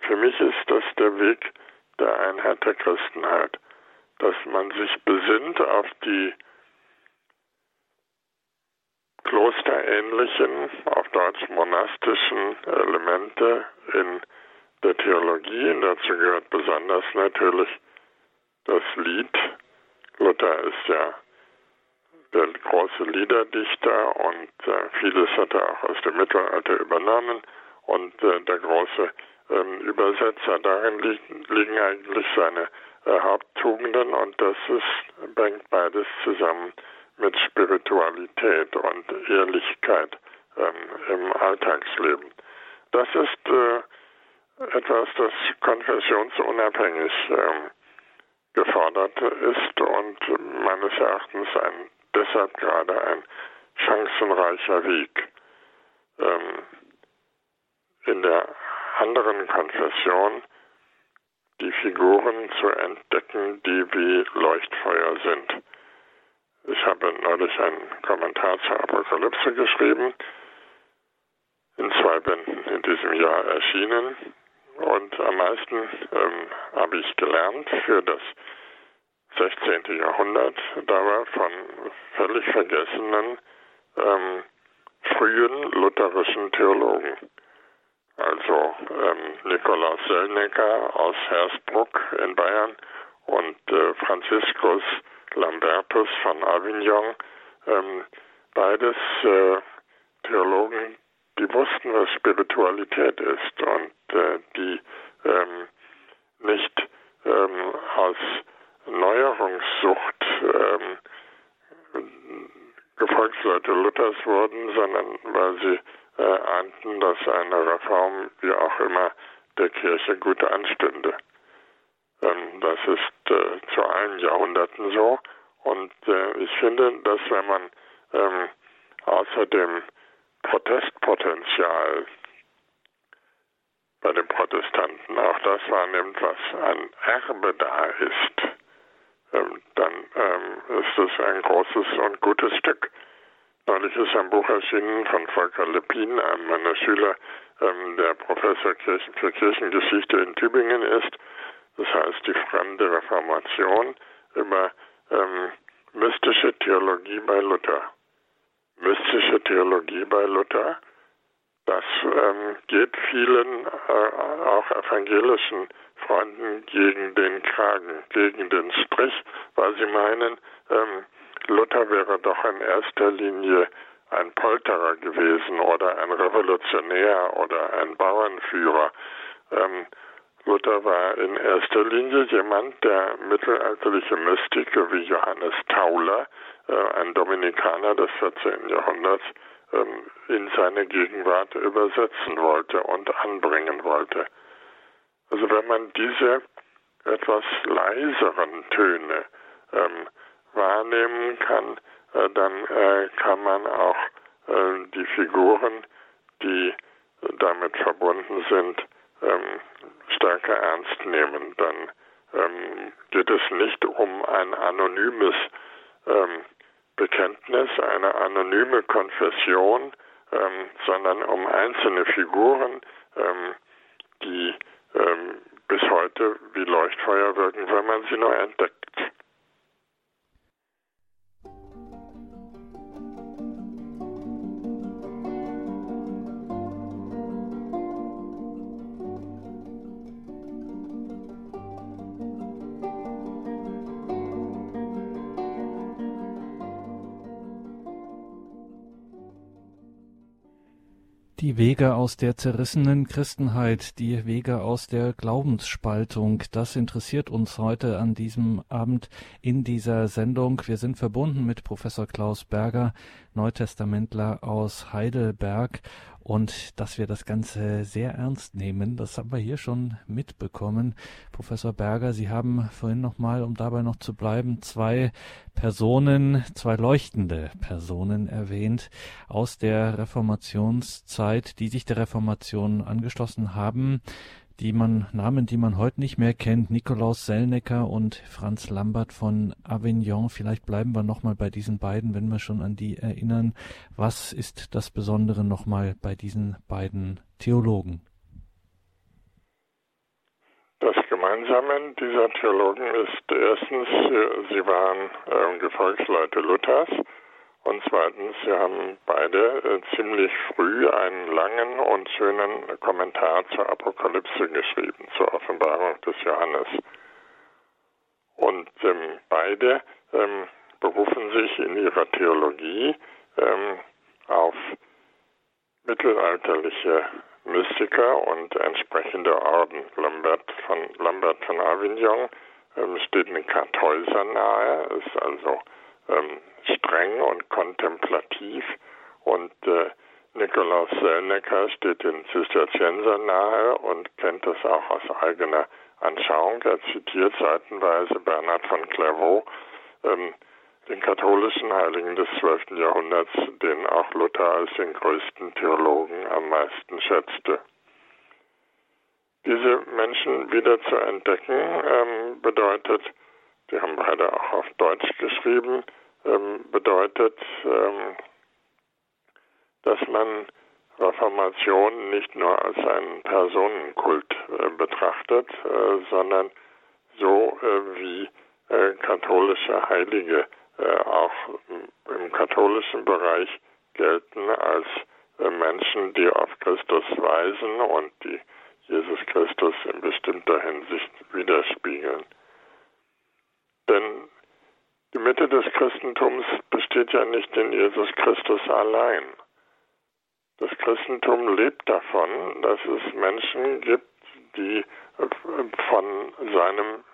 für mich ist das der Weg der Einheit der Christenheit, dass man sich besinnt auf die klosterähnlichen, auf Deutsch monastischen Elemente in der Theologie. Und dazu gehört besonders natürlich das Lied. Luther ist ja große Liederdichter und äh, vieles hat er auch aus dem Mittelalter übernommen und äh, der große ähm, Übersetzer. Darin liegen, eigentlich seine äh, Haupttugenden und das ist, bringt beides zusammen mit Spiritualität und Ehrlichkeit ähm, im Alltagsleben. Das ist etwas, das konfessionsunabhängig ähm, gefordert ist und meines Erachtens ein, deshalb gerade ein chancenreicher Weg. Ähm, in der anderen Konfession die Figuren zu entdecken, die wie Leuchtfeuer sind. Ich habe neulich einen Kommentar zur Apokalypse geschrieben, in zwei Bänden in diesem Jahr erschienen. Und am meisten ähm, habe ich gelernt für das 16. Jahrhundert, da war von völlig vergessenen ähm, frühen lutherischen Theologen. Also ähm, Nikolaus Sellnecker aus Hersbruck in Bayern und äh, Franziskus Lambertus von Avignon, ähm, beides äh, Theologen, die wussten, was Spiritualität ist und äh, die ähm, nicht ähm, aus Neuerungssucht ähm, Gefolgsleute Luthers wurden, sondern weil sie äh, ahnten, dass eine Reform, wie auch immer, der Kirche gut anstünde. Ähm, das ist äh, zu allen Jahrhunderten so. Und äh, ich finde, dass wenn man ähm, außer dem Protestpotenzial bei den Protestanten auch das wahrnimmt, was ein Erbe da ist, dann ähm, ist es ein großes und gutes Stück. Neulich ist ein Buch erschienen von Volker Lepin, einem meiner Schüler, ähm, der Professor für Kirchengeschichte in Tübingen ist. Das heißt, die fremde Reformation über ähm, mystische Theologie bei Luther. Mystische Theologie bei Luther, das ähm, geht vielen, äh, auch evangelischen Freunden gegen den Kragen, gegen den Strich, weil sie meinen, ähm, Luther wäre doch in erster Linie ein Polterer gewesen oder ein Revolutionär oder ein Bauernführer. Ähm, Luther war in erster Linie jemand, der mittelalterliche Mystiker wie Johannes Tauler, äh, ein Dominikaner des 14. Jahrhunderts, in seine Gegenwart übersetzen wollte und anbringen wollte. Also wenn man diese etwas leiseren Töne ähm, wahrnehmen kann, äh, dann äh, kann man auch äh, die Figuren, die damit verbunden sind, ähm, stärker ernst nehmen. Dann ähm, geht es nicht um ein anonymes ähm, Bekenntnis, eine anonyme Konfession, ähm, sondern um einzelne Figuren, ähm, die ähm, bis heute wie Leuchtfeuer wirken, wenn man sie nur entdeckt. Wege aus der zerrissenen Christenheit, die Wege aus der Glaubensspaltung, das interessiert uns heute an diesem Abend in dieser Sendung. Wir sind verbunden mit Professor Klaus Berger, Neutestamentler aus Heidelberg und dass wir das Ganze sehr ernst nehmen, das haben wir hier schon mitbekommen. Professor Berger, Sie haben vorhin nochmal, um dabei noch zu bleiben, zwei Personen, zwei leuchtende Personen erwähnt aus der Reformationszeit, die sich der Reformation angeschlossen haben die man, Namen, die man heute nicht mehr kennt, Nikolaus Sellnecker und Franz Lambert von Avignon. Vielleicht bleiben wir nochmal bei diesen beiden, wenn wir schon an die erinnern. Was ist das Besondere nochmal bei diesen beiden Theologen? Das Gemeinsame dieser Theologen ist erstens, sie waren äh, Gefolgsleute Luthers und zweitens, sie haben beide äh, ziemlich früh einen langen und schönen Kommentar zur Apokalypse geschrieben, zur Offenbarung des Johannes. Und ähm, beide ähm, berufen sich in ihrer Theologie ähm, auf mittelalterliche Mystiker und entsprechende Orden. Lambert von, Lambert von Avignon ähm, steht den Kartäusern nahe, ist also ähm, streng und kontemplativ und äh, Nikolaus Selnecker steht den Zisterziensern nahe und kennt das auch aus eigener Anschauung. Er zitiert seitenweise Bernhard von Clairvaux, ähm, den katholischen Heiligen des 12. Jahrhunderts, den auch Luther als den größten Theologen am meisten schätzte. Diese Menschen wieder zu entdecken ähm, bedeutet, die haben beide auch auf Deutsch geschrieben, ähm, bedeutet, ähm, dass man Reformation nicht nur als einen Personenkult äh, betrachtet, äh, sondern so äh, wie äh, katholische Heilige äh, auch im katholischen Bereich gelten als äh, Menschen, die auf Christus weisen und die Jesus Christus in bestimmter Hinsicht widerspiegeln. Denn die Mitte des Christentums besteht ja nicht in Jesus Christus allein. Das Christentum lebt davon, dass es Menschen gibt, die von seinem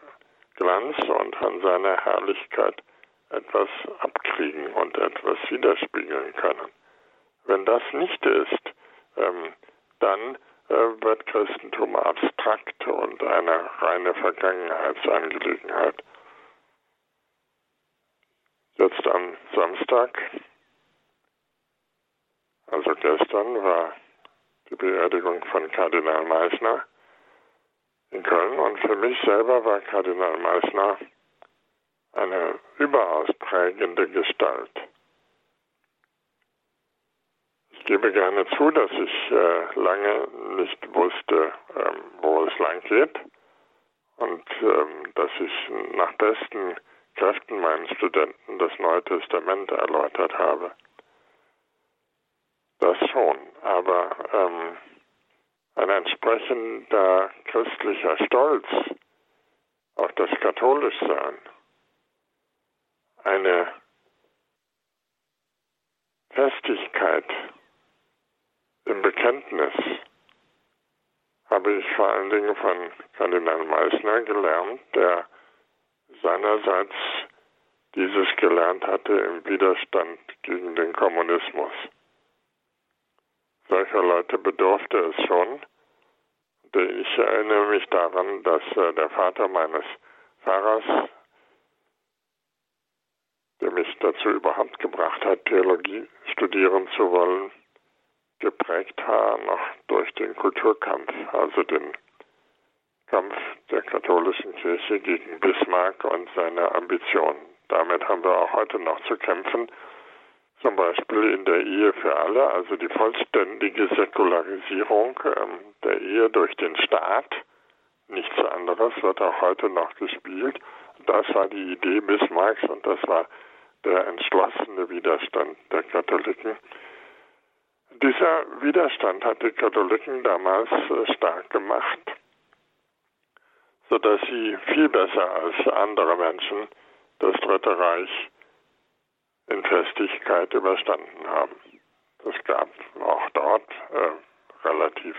Glanz und von seiner Herrlichkeit etwas abkriegen und etwas widerspiegeln können. Wenn das nicht ist, ähm, dann äh, wird Christentum abstrakt und eine reine Vergangenheitsangelegenheit. Jetzt am Samstag, also gestern, war die Beerdigung von Kardinal Meissner in Köln. Und für mich selber war Kardinal Meissner eine überaus prägende Gestalt. Ich gebe gerne zu, dass ich äh, lange nicht wusste, ähm, wo es lang geht. Und ähm, dass ich nach besten Kräften meinen Studenten das Neue Testament erläutert habe. Das schon, aber ähm, ein entsprechender christlicher Stolz auf das Katholischsein, eine Festigkeit im Bekenntnis habe ich vor allen Dingen von Kardinal Meissner gelernt, der seinerseits dieses gelernt hatte im Widerstand gegen den Kommunismus. Solcher Leute bedurfte es schon. Ich erinnere mich daran, dass äh, der Vater meines Pfarrers, der mich dazu überhaupt gebracht hat, Theologie studieren zu wollen, geprägt war noch durch den Kulturkampf, also den Kampf der katholischen Kirche gegen Bismarck und seine Ambitionen. Damit haben wir auch heute noch zu kämpfen, zum Beispiel in der Ehe für alle, also die vollständige Säkularisierung ähm, der Ehe durch den Staat. Nichts anderes wird auch heute noch gespielt. Das war die Idee Bismarcks und das war der entschlossene Widerstand der Katholiken. Dieser Widerstand hat die Katholiken damals äh, stark gemacht sodass sie viel besser als andere Menschen das Dritte Reich in Festigkeit überstanden haben. Es gab auch dort äh, relativ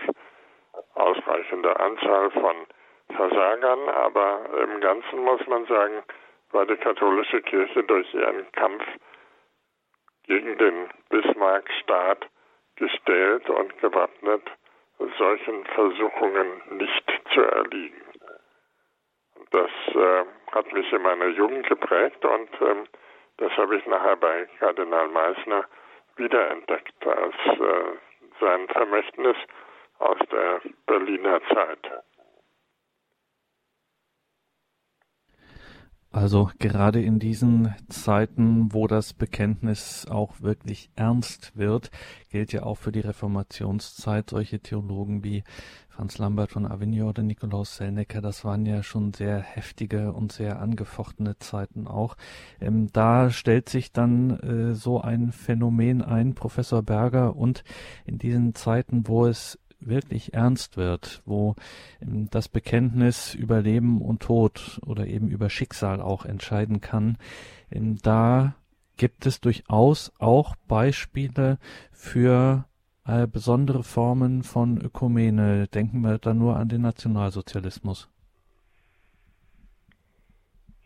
ausreichende Anzahl von Versagern, aber im Ganzen muss man sagen, war die katholische Kirche durch ihren Kampf gegen den Bismarck-Staat gestellt und gewappnet, solchen Versuchungen nicht zu erliegen. Das äh, hat mich in meiner Jugend geprägt und ähm, das habe ich nachher bei Kardinal Meissner wiederentdeckt als äh, sein Vermächtnis aus der Berliner Zeit. Also gerade in diesen Zeiten, wo das Bekenntnis auch wirklich ernst wird, gilt ja auch für die Reformationszeit solche Theologen wie Franz Lambert von Avignon oder Nikolaus Sellnecker, das waren ja schon sehr heftige und sehr angefochtene Zeiten auch. Ähm, da stellt sich dann äh, so ein Phänomen ein, Professor Berger, und in diesen Zeiten, wo es wirklich ernst wird, wo ähm, das Bekenntnis über Leben und Tod oder eben über Schicksal auch entscheiden kann, ähm, da gibt es durchaus auch Beispiele für äh, besondere Formen von Ökumene. Denken wir da nur an den Nationalsozialismus.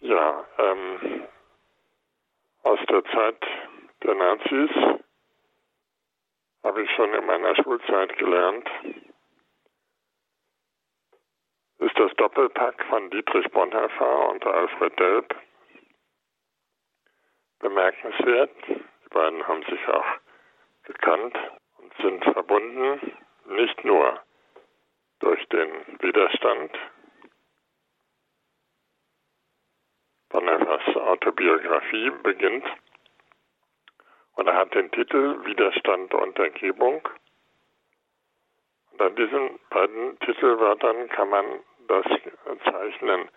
Ja, ähm, aus der Zeit der Nazis habe ich schon in meiner Schulzeit gelernt, ist das Doppelpack von Dietrich Bonhoeffer und Alfred Delp bemerkenswert. Die beiden haben sich auch gekannt sind verbunden, nicht nur durch den Widerstand. Bonhoeffers Autobiografie beginnt und er hat den Titel Widerstand und Ergebung. Und an diesen beiden Titelwörtern kann man das zeichnen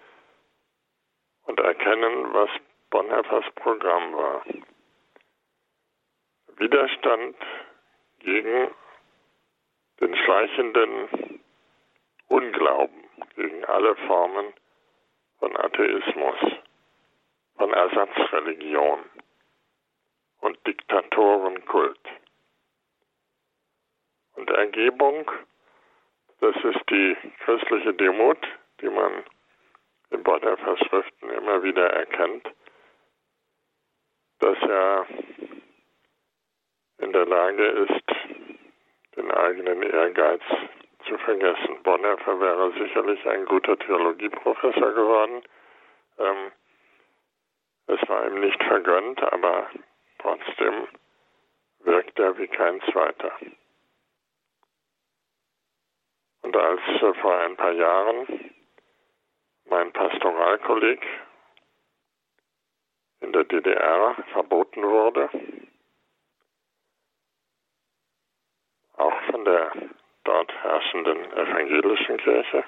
und erkennen, was Bonhoeffers Programm war. Widerstand gegen den schleichenden Unglauben, gegen alle Formen von Atheismus, von Ersatzreligion und Diktatorenkult. Und Ergebung, das ist die christliche Demut, die man in Bonhoeffers Schriften immer wieder erkennt, dass er in der Lage ist, den eigenen Ehrgeiz zu vergessen. Bonhoeffer wäre sicherlich ein guter Theologieprofessor geworden. Ähm, es war ihm nicht vergönnt, aber Trotzdem wirkt er wie kein zweiter. Und als vor ein paar Jahren mein Pastoralkolleg in der DDR verboten wurde, auch von der dort herrschenden evangelischen Kirche,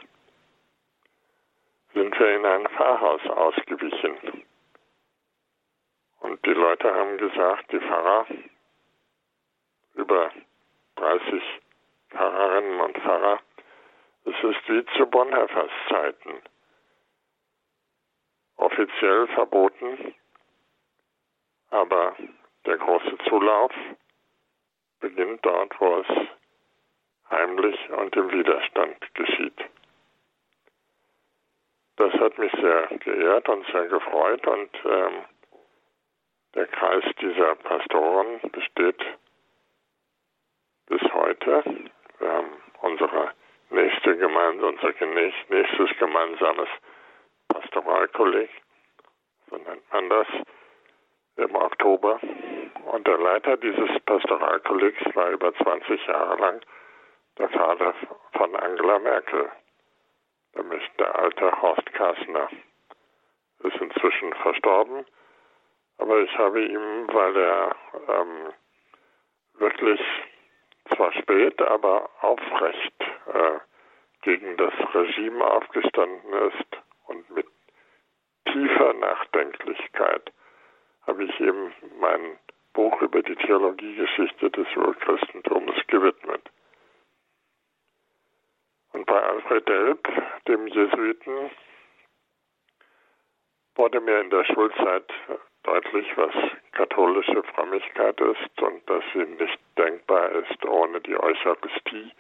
sind wir in ein Pfarrhaus ausgewichen und die Leute haben gesagt, die Pfarrer, über 30 Pfarrerinnen und Pfarrer, es ist wie zu Bonhoeffers Zeiten. Offiziell verboten, aber der große Zulauf beginnt dort, wo es heimlich und im Widerstand geschieht. Das hat mich sehr geehrt und sehr gefreut und ähm, der Kreis dieser Pastoren besteht bis heute. Wir haben unsere nächste Gemeinde, unser nächstes gemeinsames Pastoralkolleg, so nennt man das, im Oktober. Und der Leiter dieses Pastoralkollegs war über 20 Jahre lang der Vater von Angela Merkel, nämlich der alte Horst Kassner. Ist inzwischen verstorben aber ich habe ihm, weil er ähm, wirklich zwar spät, aber aufrecht äh, gegen das Regime aufgestanden ist und mit tiefer Nachdenklichkeit habe ich ihm mein Buch über die Theologiegeschichte des Urchristentums gewidmet. Und bei Alfred Delp, dem Jesuiten, wurde mir in der Schulzeit deutlich, was katholische Frömmigkeit ist und dass sie nicht denkbar ist ohne die Eucharistie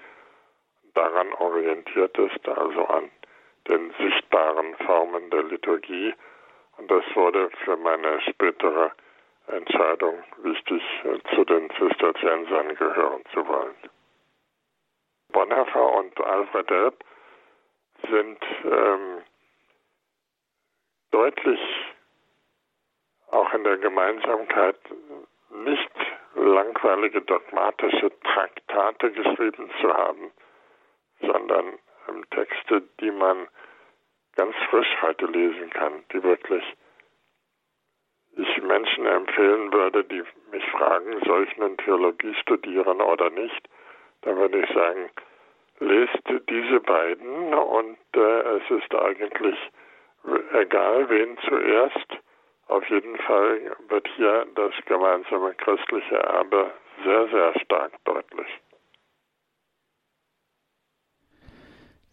daran orientiert ist, also an den sichtbaren Formen der Liturgie. Und das wurde für meine spätere Entscheidung wichtig, zu den Zisterziensern gehören zu wollen. Bonhoeffer und Alfred Delp sind ähm, deutlich auch in der Gemeinsamkeit nicht langweilige dogmatische Traktate geschrieben zu haben, sondern ähm, Texte, die man ganz frisch heute lesen kann, die wirklich ich Menschen empfehlen würde, die mich fragen, soll ich nun Theologie studieren oder nicht, dann würde ich sagen, lest diese beiden und äh, es ist eigentlich egal, wen zuerst. Auf jeden Fall wird hier das gemeinsame christliche Erbe sehr, sehr stark deutlich.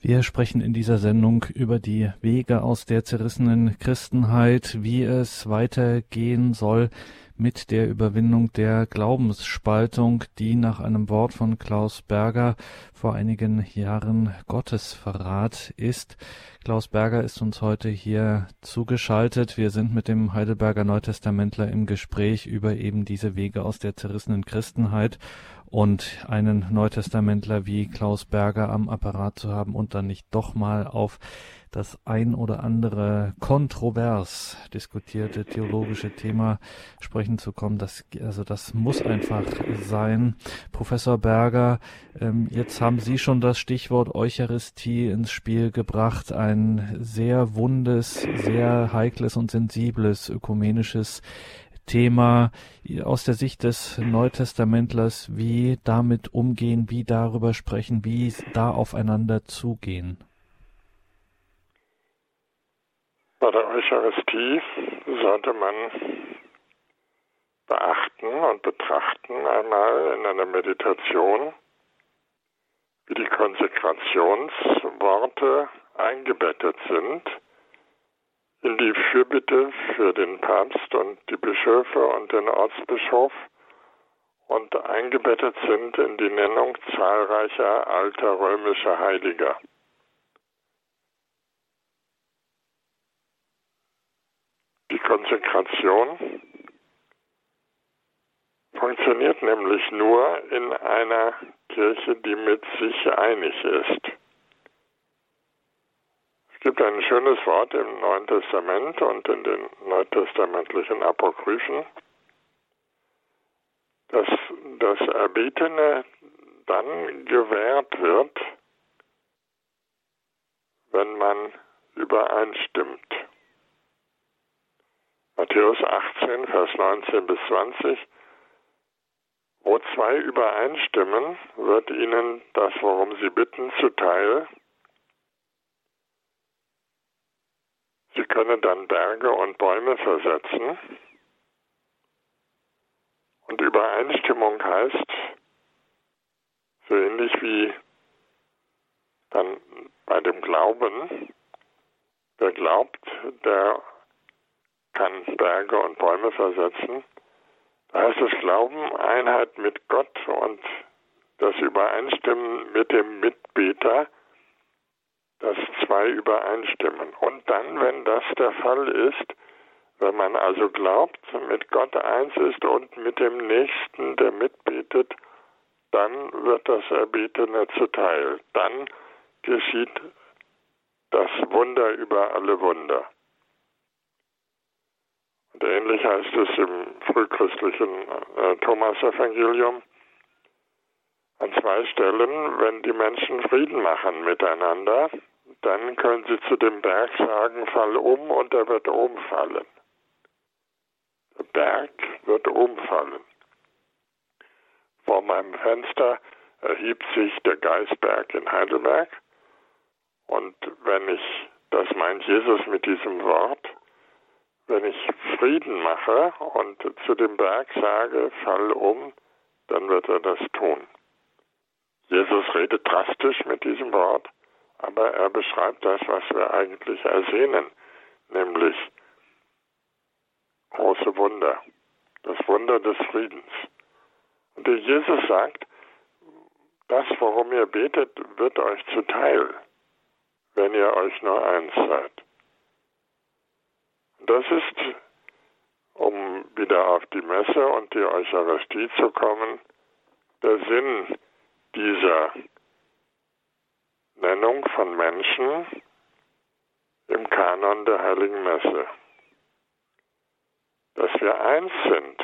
Wir sprechen in dieser Sendung über die Wege aus der zerrissenen Christenheit, wie es weitergehen soll mit der Überwindung der Glaubensspaltung, die nach einem Wort von Klaus Berger vor einigen Jahren Gottesverrat ist. Klaus Berger ist uns heute hier zugeschaltet. Wir sind mit dem Heidelberger Neutestamentler im Gespräch über eben diese Wege aus der zerrissenen Christenheit und einen Neutestamentler wie Klaus Berger am Apparat zu haben und dann nicht doch mal auf das ein oder andere kontrovers diskutierte theologische Thema sprechen zu kommen. Das, also das muss einfach sein. Professor Berger, ähm, jetzt haben Sie schon das Stichwort Eucharistie ins Spiel gebracht. Ein sehr wundes, sehr heikles und sensibles ökumenisches Thema aus der Sicht des Neutestamentlers, wie damit umgehen, wie darüber sprechen, wie da aufeinander zugehen? Bei der Eucharistie sollte man beachten und betrachten einmal in einer Meditation, wie die Konsekrationsworte eingebettet sind in die Fürbitte für den Papst und die Bischöfe und den Ortsbischof und eingebettet sind in die Nennung zahlreicher alter römischer Heiliger. Die Konsekration funktioniert nämlich nur in einer Kirche, die mit sich einig ist. Es gibt ein schönes Wort im Neuen Testament und in den neutestamentlichen Apokryphen, dass das Erbetene dann gewährt wird, wenn man übereinstimmt. Matthäus 18, Vers 19 bis 20. Wo zwei übereinstimmen, wird ihnen das, worum sie bitten, zuteil. Sie können dann Berge und Bäume versetzen. Und Übereinstimmung heißt, so ähnlich wie dann bei dem Glauben, wer glaubt, der kann Berge und Bäume versetzen. Da heißt es Glauben, Einheit mit Gott und das Übereinstimmen mit dem Mitbeter dass zwei übereinstimmen. Und dann, wenn das der Fall ist, wenn man also glaubt, mit Gott eins ist und mit dem Nächsten, der mitbetet, dann wird das Erbetene zuteil. Dann geschieht das Wunder über alle Wunder. Und ähnlich heißt es im frühchristlichen äh, Thomas-Evangelium an zwei Stellen, wenn die Menschen Frieden machen miteinander, dann können Sie zu dem Berg sagen, fall um und er wird umfallen. Der Berg wird umfallen. Vor meinem Fenster erhebt sich der Geisberg in Heidelberg und wenn ich, das meint Jesus mit diesem Wort, wenn ich Frieden mache und zu dem Berg sage, fall um, dann wird er das tun. Jesus redet drastisch mit diesem Wort, aber er beschreibt das, was wir eigentlich ersehnen, nämlich große Wunder, das Wunder des Friedens. Und Jesus sagt, Das, worum ihr betet, wird euch zuteil, wenn ihr euch nur eins seid. Das ist, um wieder auf die Messe und die Eucharistie zu kommen, der Sinn dieser Nennung von Menschen im Kanon der Heiligen Messe. Dass wir eins sind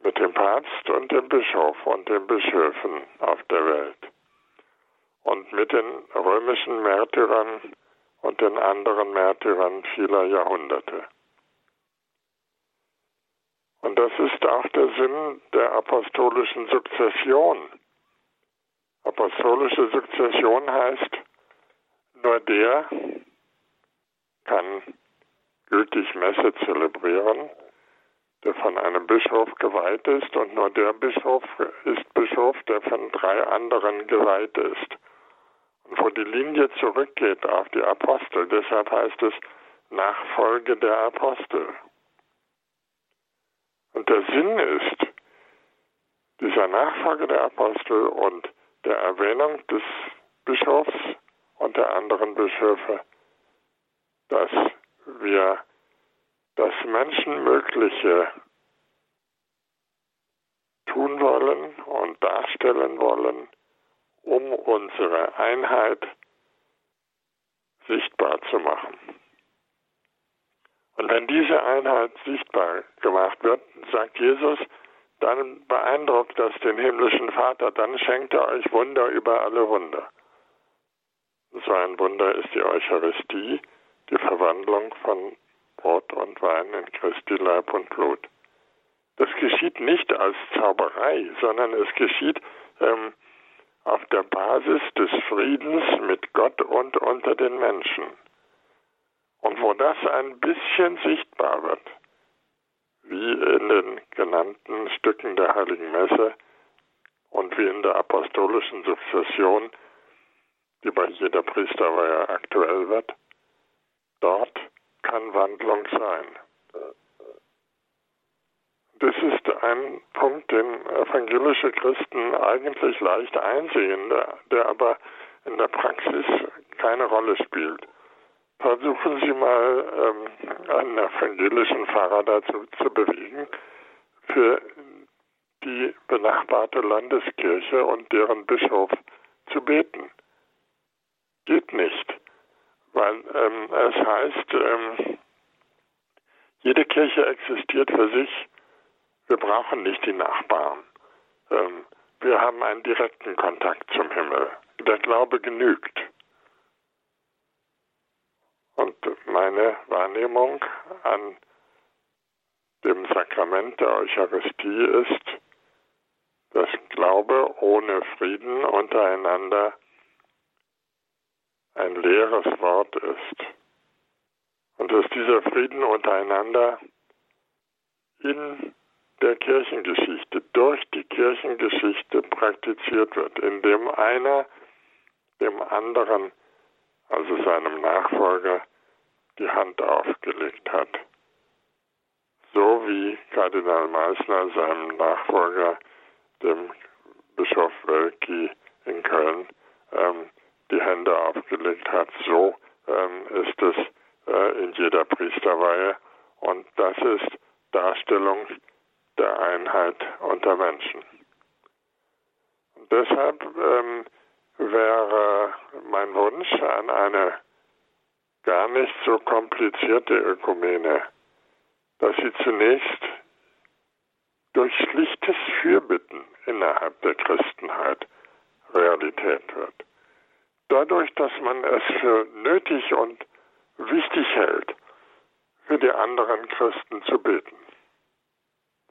mit dem Papst und dem Bischof und den Bischöfen auf der Welt und mit den römischen Märtyrern und den anderen Märtyrern vieler Jahrhunderte. Und das ist auch der Sinn der apostolischen Sukzession. Apostolische Sukzession heißt, nur der kann gültig Messe zelebrieren, der von einem Bischof geweiht ist und nur der Bischof ist Bischof, der von drei anderen geweiht ist. Und wo die Linie zurückgeht auf die Apostel, deshalb heißt es Nachfolge der Apostel. Und der Sinn ist dieser Nachfolge der Apostel und der Erwähnung des Bischofs und der anderen Bischöfe, dass wir das Menschenmögliche tun wollen und darstellen wollen, um unsere Einheit sichtbar zu machen. Und wenn diese Einheit sichtbar gemacht wird, sagt Jesus, dann beeindruckt das den himmlischen Vater, dann schenkt er euch Wunder über alle Wunder. So ein Wunder ist die Eucharistie, die Verwandlung von Brot und Wein in Christi Leib und Blut. Das geschieht nicht als Zauberei, sondern es geschieht ähm, auf der Basis des Friedens mit Gott und unter den Menschen. Und wo das ein bisschen sichtbar wird, wie in den genannten Stücken der Heiligen Messe und wie in der apostolischen Sukzession, die bei jeder Priesterweihe aktuell wird, dort kann Wandlung sein. Das ist ein Punkt, den evangelische Christen eigentlich leicht einsehen, der, der aber in der Praxis keine Rolle spielt. Versuchen Sie mal, ähm, einen evangelischen Pfarrer dazu zu bewegen, für die benachbarte Landeskirche und deren Bischof zu beten. Geht nicht, weil ähm, es heißt, ähm, jede Kirche existiert für sich, wir brauchen nicht die Nachbarn. Ähm, wir haben einen direkten Kontakt zum Himmel. Der Glaube genügt. Und meine Wahrnehmung an dem Sakrament der Eucharistie ist, dass Glaube ohne Frieden untereinander ein leeres Wort ist. Und dass dieser Frieden untereinander in der Kirchengeschichte, durch die Kirchengeschichte praktiziert wird, indem einer dem anderen also seinem Nachfolger, die Hand aufgelegt hat. So wie Kardinal Meissner seinem Nachfolger, dem Bischof Wölki in Köln, ähm, die Hände aufgelegt hat. So ähm, ist es äh, in jeder Priesterweihe und das ist Darstellung der Einheit unter Menschen. Und deshalb ähm, wäre mein Wunsch an eine gar nicht so komplizierte Ökumene, dass sie zunächst durch schlichtes Fürbitten innerhalb der Christenheit Realität wird. Dadurch, dass man es für nötig und wichtig hält, für die anderen Christen zu beten.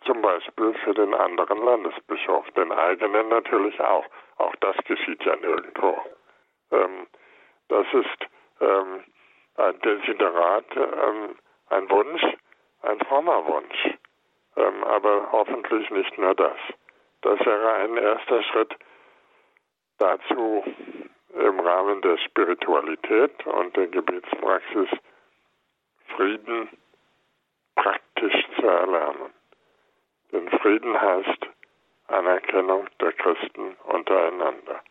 Zum Beispiel für den anderen Landesbischof, den eigenen natürlich auch. Auch das geschieht ja nirgendwo. Ähm, das ist ähm, ein Desiderat, ähm, ein Wunsch, ein frommer Wunsch. Ähm, aber hoffentlich nicht nur das. Das wäre ein erster Schritt dazu, im Rahmen der Spiritualität und der Gebetspraxis Frieden praktisch zu erlernen. Denn Frieden heißt Anerkennung der Christen untereinander.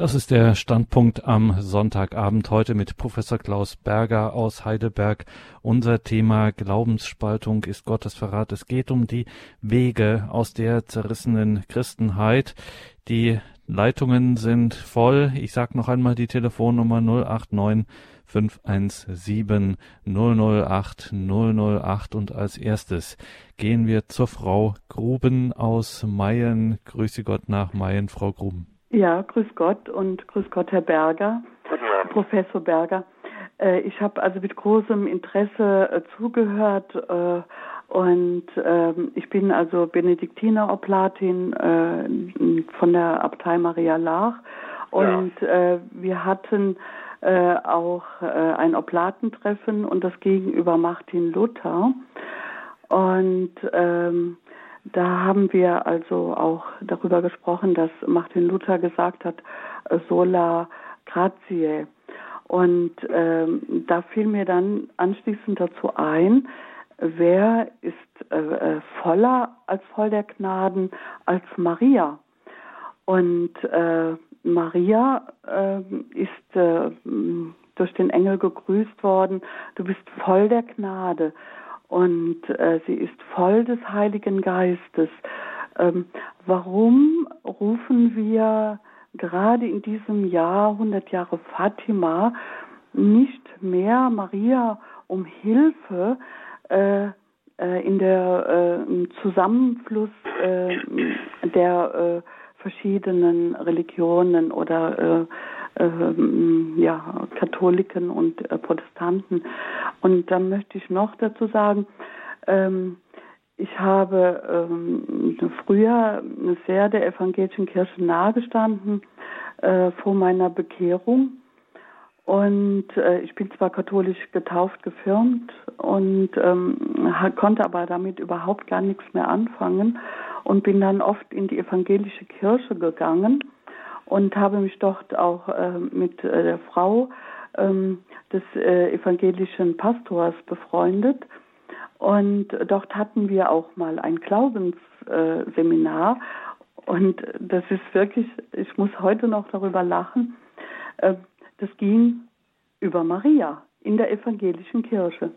Das ist der Standpunkt am Sonntagabend heute mit Professor Klaus Berger aus Heidelberg. Unser Thema Glaubensspaltung ist Gottes Verrat. Es geht um die Wege aus der zerrissenen Christenheit. Die Leitungen sind voll. Ich sage noch einmal die Telefonnummer 089 517 008 008 und als erstes gehen wir zur Frau Gruben aus Mayen. Grüße Gott nach Mayen, Frau Gruben. Ja, grüß Gott und grüß Gott, Herr Berger, Professor Berger. Äh, ich habe also mit großem Interesse äh, zugehört äh, und ähm, ich bin also Benediktiner-Oplatin von der Abtei Maria Lach und ja. wir hatten auch ein Oblatentreffen und das gegenüber Martin Luther und ähm, da haben wir also auch darüber gesprochen, dass Martin Luther gesagt hat, sola gratiae. Und ähm, da fiel mir dann anschließend dazu ein, wer ist äh, äh, voller als voll der Gnaden als Maria. Und äh, Maria äh, ist durch den Engel gegrüßt worden, du bist voll der Gnade und äh, sie ist voll des Heiligen Geistes. Ähm, warum rufen wir gerade in diesem Jahr 100 Jahre Fatima nicht mehr Maria um Hilfe äh, äh, in der äh, Zusammenfluss äh, der äh, verschiedenen Religionen oder ähm, ja, Katholiken und äh, Protestanten. Und dann möchte ich noch dazu sagen, ähm, ich habe ähm, früher sehr der evangelischen Kirche nahegestanden äh, vor meiner Bekehrung. Und äh, ich bin zwar katholisch getauft, gefirmt und ähm, konnte aber damit überhaupt gar nichts mehr anfangen und bin dann oft in die evangelische Kirche gegangen und habe mich dort auch äh, mit äh, der Frau ähm, des äh, evangelischen Pastors befreundet. Und dort hatten wir auch mal ein Glaubensseminar. und das ist wirklich, ich muss heute noch darüber lachen, äh, das ging über Maria in der evangelischen Kirche.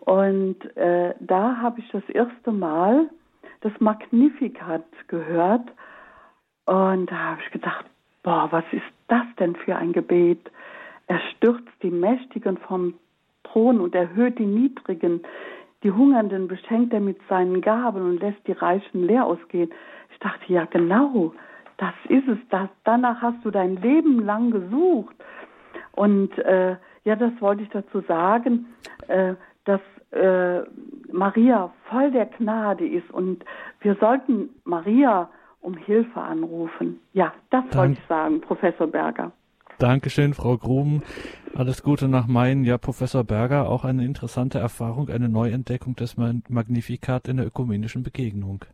Und äh, da habe ich das erste Mal das Magnificat gehört und da habe ich gedacht, boah, was ist das denn für ein Gebet? Er stürzt die Mächtigen vom Thron und erhöht die Niedrigen. Die Hungernden beschenkt er mit seinen Gaben und lässt die Reichen leer ausgehen. Ich dachte, ja genau, das ist es. Das, danach hast du dein Leben lang gesucht. Und äh, ja, das wollte ich dazu sagen, äh, dass äh, Maria voll der Gnade ist und wir sollten Maria um Hilfe anrufen. Ja, das Dank. wollte ich sagen, Professor Berger. Dankeschön, Frau Gruben. Alles Gute nach Main. Ja, Professor Berger, auch eine interessante Erfahrung, eine Neuentdeckung des Magnifikat in der ökumenischen Begegnung.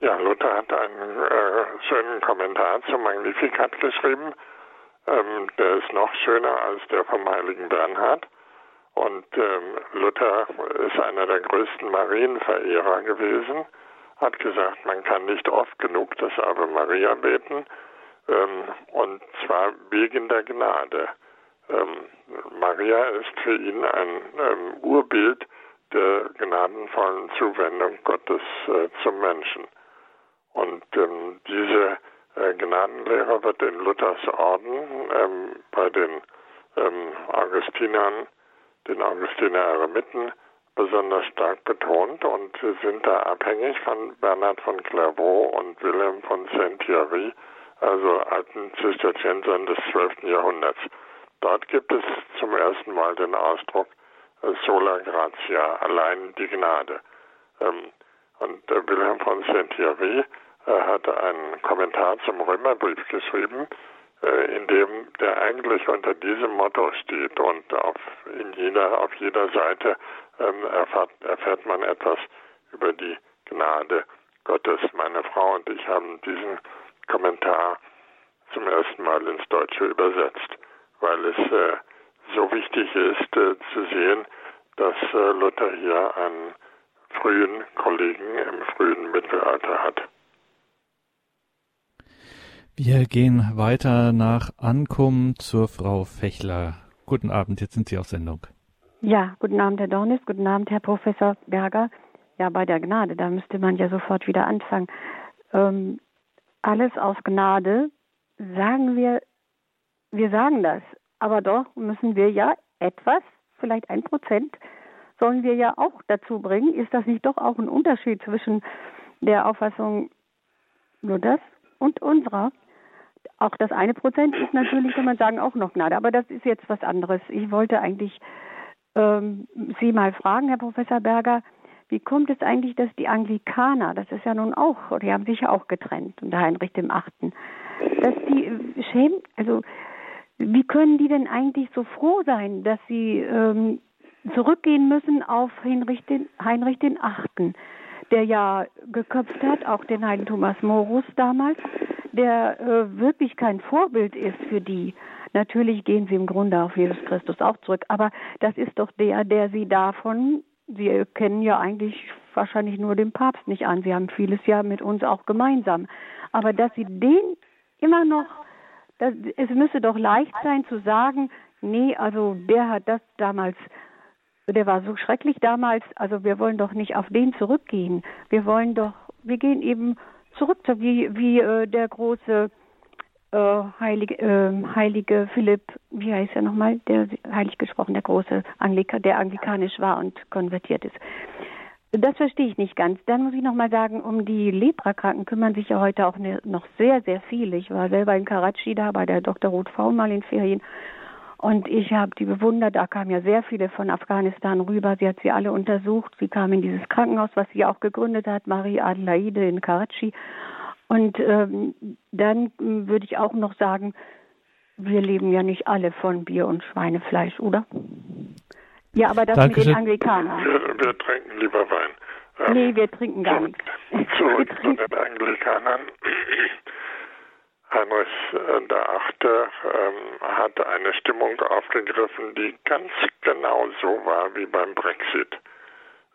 Ja, Luther hat einen äh, schönen Kommentar zum Magnifikat geschrieben. Ähm, der ist noch schöner als der vom heiligen Bernhard. Und ähm, Luther ist einer der größten Marienverehrer gewesen hat gesagt, man kann nicht oft genug das Ave Maria beten, ähm, und zwar wegen der Gnade. Ähm, Maria ist für ihn ein ähm, Urbild der gnadenvollen Zuwendung Gottes äh, zum Menschen. Und ähm, diese äh, Gnadenlehre wird in Luthers Orden ähm, bei den ähm, Augustinern, den Augustiner Eremiten, besonders stark betont und sind da abhängig von Bernhard von Clairvaux und Wilhelm von Saint-Thierry, also alten Zisterziensern des 12. Jahrhunderts. Dort gibt es zum ersten Mal den Ausdruck äh, sola gratia, allein die Gnade. Ähm, und Wilhelm von Saint-Thierry äh, hatte einen Kommentar zum Römerbrief geschrieben, äh, in dem der eigentlich unter diesem Motto steht und auf, in jeder, auf jeder Seite ähm, erfahrt, erfährt man etwas über die Gnade Gottes. Meine Frau und ich haben diesen Kommentar zum ersten Mal ins Deutsche übersetzt, weil es äh, so wichtig ist äh, zu sehen, dass äh, Luther hier einen frühen Kollegen im frühen Mittelalter hat. Wir gehen weiter nach Ankum zur Frau Fechler. Guten Abend, jetzt sind Sie auf Sendung. Ja, guten Abend, Herr Dornis, guten Abend, Herr Professor Berger. Ja, bei der Gnade, da müsste man ja sofort wieder anfangen. Ähm, alles aus Gnade, sagen wir, wir sagen das, aber doch müssen wir ja etwas, vielleicht ein Prozent, sollen wir ja auch dazu bringen. Ist das nicht doch auch ein Unterschied zwischen der Auffassung nur das und unserer? Auch das eine Prozent ist natürlich, kann man sagen, auch noch Gnade. Aber das ist jetzt was anderes. Ich wollte eigentlich ähm, Sie mal fragen, Herr Professor Berger, wie kommt es eigentlich, dass die Anglikaner, das ist ja nun auch, die haben sich ja auch getrennt unter Heinrich dem Achten, dass die äh, schämen, also wie können die denn eigentlich so froh sein, dass sie ähm, zurückgehen müssen auf Heinrich den, Heinrich den Achten, der ja geköpft hat, auch den heiligen Thomas Morus damals, der äh, wirklich kein Vorbild ist für die. Natürlich gehen sie im Grunde auf Jesus Christus auch zurück, aber das ist doch der, der sie davon, sie kennen ja eigentlich wahrscheinlich nur den Papst nicht an, sie haben vieles ja mit uns auch gemeinsam, aber dass sie den immer noch, das, es müsse doch leicht sein zu sagen, nee, also der hat das damals der war so schrecklich damals, also wir wollen doch nicht auf den zurückgehen. Wir wollen doch, wir gehen eben zurück, wie, wie äh, der große äh, heilige, äh, heilige Philipp, wie heißt er nochmal, der heilig gesprochen, der große Anglika, der anglikanisch war und konvertiert ist. Das verstehe ich nicht ganz. Dann muss ich nochmal sagen, um die Leprakranken kümmern sich ja heute auch ne, noch sehr, sehr viele. Ich war selber in Karachi da bei der Dr. Ruth Faun mal in Ferien und ich habe die bewundert. Da kamen ja sehr viele von Afghanistan rüber. Sie hat sie alle untersucht. Sie kam in dieses Krankenhaus, was sie auch gegründet hat, Marie Adelaide in Karachi. Und ähm, dann ähm, würde ich auch noch sagen, wir leben ja nicht alle von Bier und Schweinefleisch, oder? Ja, aber das Dankeschön. mit den Anglikanern. Wir, wir, trinken lieber Wein. Ähm, nee, wir trinken gar nichts. Zurück zu den Anglikanern. Heinrich äh, der Achte ähm, hat eine Stimmung aufgegriffen, die ganz genau so war wie beim Brexit.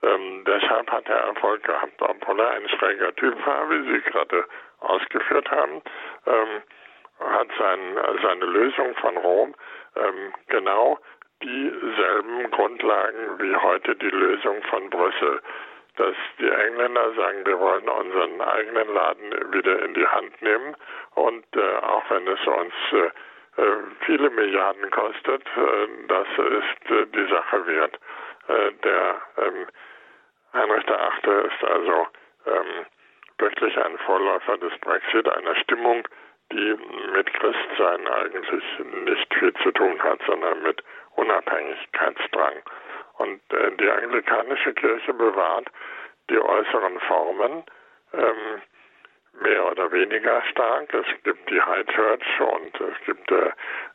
Ähm, deshalb hat er Erfolg gehabt, obwohl er ein schräger Typ war, wie Sie gerade ausgeführt haben. Ähm, hat sein, seine Lösung von Rom ähm, genau dieselben Grundlagen wie heute die Lösung von Brüssel dass die Engländer sagen, wir wollen unseren eigenen Laden wieder in die Hand nehmen und äh, auch wenn es uns äh, äh viele Milliarden kostet, äh, das ist äh, die Sache wert. Äh, der ähm, Heinrich VIII. ist also ähm, wirklich ein Vorläufer des Brexit, einer Stimmung, die mit Christsein eigentlich nicht viel zu tun hat, sondern mit Unabhängigkeitsdrang. Und äh, die anglikanische Kirche bewahrt die äußeren Formen ähm, mehr oder weniger stark. Es gibt die High Church und es gibt äh,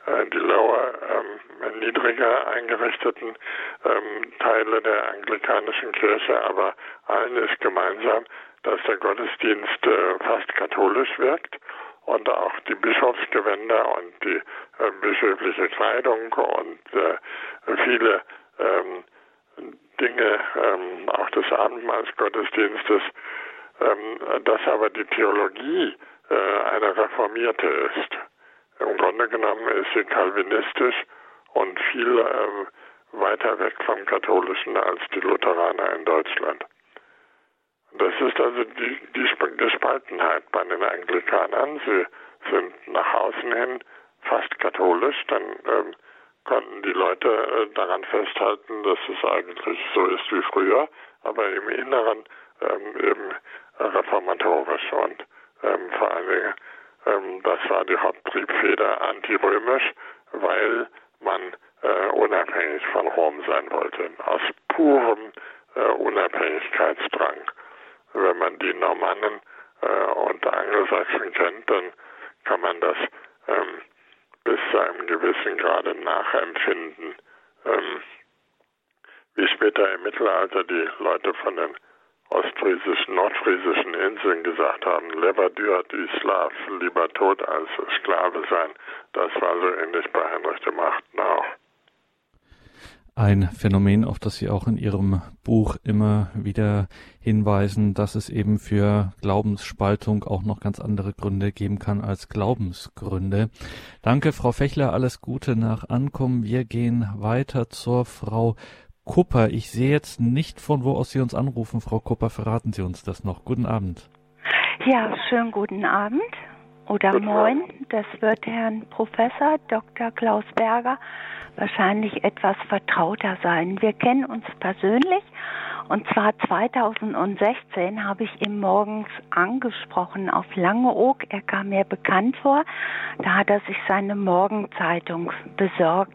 äh die lower, ähm, niedriger eingerichteten ähm, Teile der anglikanischen Kirche, aber allen ist gemeinsam, dass der Gottesdienst äh, fast katholisch wirkt und auch die Bischofsgewänder und die äh, bischöfliche Kleidung und äh, viele ähm, Dinge, ähm, auch des Abendmahlsgottesdienstes, ähm, dass aber die Theologie äh, eine reformierte ist. Im Grunde genommen ist sie kalvinistisch und viel äh, weiter weg vom Katholischen als die Lutheraner in Deutschland. Das ist also die, die Gespaltenheit bei den Anglikanern. Sie sind nach außen hin fast katholisch, dann ähm, konnten die Leute äh, daran festhalten, dass es eigentlich so ist wie früher, aber im Inneren ähm, eben reformatorisch und ähm, vor allen Dingen ähm, das war die Haupttriebfeder antirömisch, weil man äh, unabhängig von Rom sein wollte, aus purem äh, Unabhängigkeitsdrang. Wenn man die Normannen äh, und Angelsachsen kennt, dann kann man das ähm, bis zu einem gewissen Grade nachempfinden, ähm, wie später im Mittelalter die Leute von den ostfriesischen, nordfriesischen Inseln gesagt haben, Leber dur du Slav, lieber tot als Sklave sein. Das war so ähnlich bei Heinrich dem Achten auch. Ein Phänomen, auf das Sie auch in Ihrem Buch immer wieder hinweisen, dass es eben für Glaubensspaltung auch noch ganz andere Gründe geben kann als Glaubensgründe. Danke, Frau Fechler, alles Gute nach Ankommen. Wir gehen weiter zur Frau Kupper. Ich sehe jetzt nicht, von wo aus Sie uns anrufen. Frau Kupper, verraten Sie uns das noch. Guten Abend. Ja, schönen guten Abend oder guten moin. Abend. Das wird Herrn Professor Dr. Klaus Berger wahrscheinlich etwas vertrauter sein. Wir kennen uns persönlich und zwar 2016 habe ich ihn morgens angesprochen auf Langeoog. Er kam mir bekannt vor. Da hat er sich seine Morgenzeitung besorgt.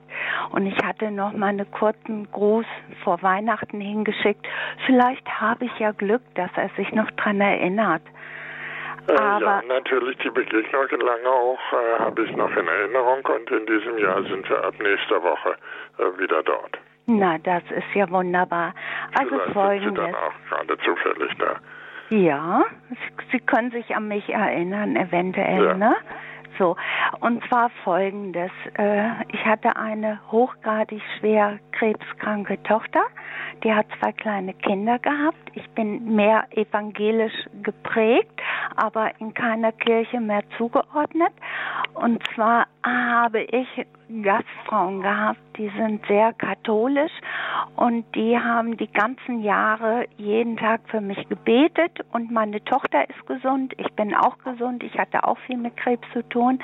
Und ich hatte noch mal einen kurzen Gruß vor Weihnachten hingeschickt. Vielleicht habe ich ja Glück, dass er sich noch dran erinnert. Äh, Aber ja, natürlich die Begegnung in Langeoog äh, habe ich noch in Erinnerung und in diesem Jahr sind wir ab nächster Woche äh, wieder dort. Na, das ist ja wunderbar. Also Vielleicht folgendes. Sind Sie dann auch gerade zufällig da. Ja, Sie können sich an mich erinnern, eventuell, ja. ne? So, und zwar folgendes. Äh, ich hatte eine hochgradig schwer krebskranke Tochter. Die hat zwei kleine Kinder gehabt. Ich bin mehr evangelisch geprägt, aber in keiner Kirche mehr zugeordnet. Und zwar habe ich Gastfrauen gehabt, die sind sehr katholisch und die haben die ganzen Jahre jeden Tag für mich gebetet und meine Tochter ist gesund, ich bin auch gesund, ich hatte auch viel mit Krebs zu tun.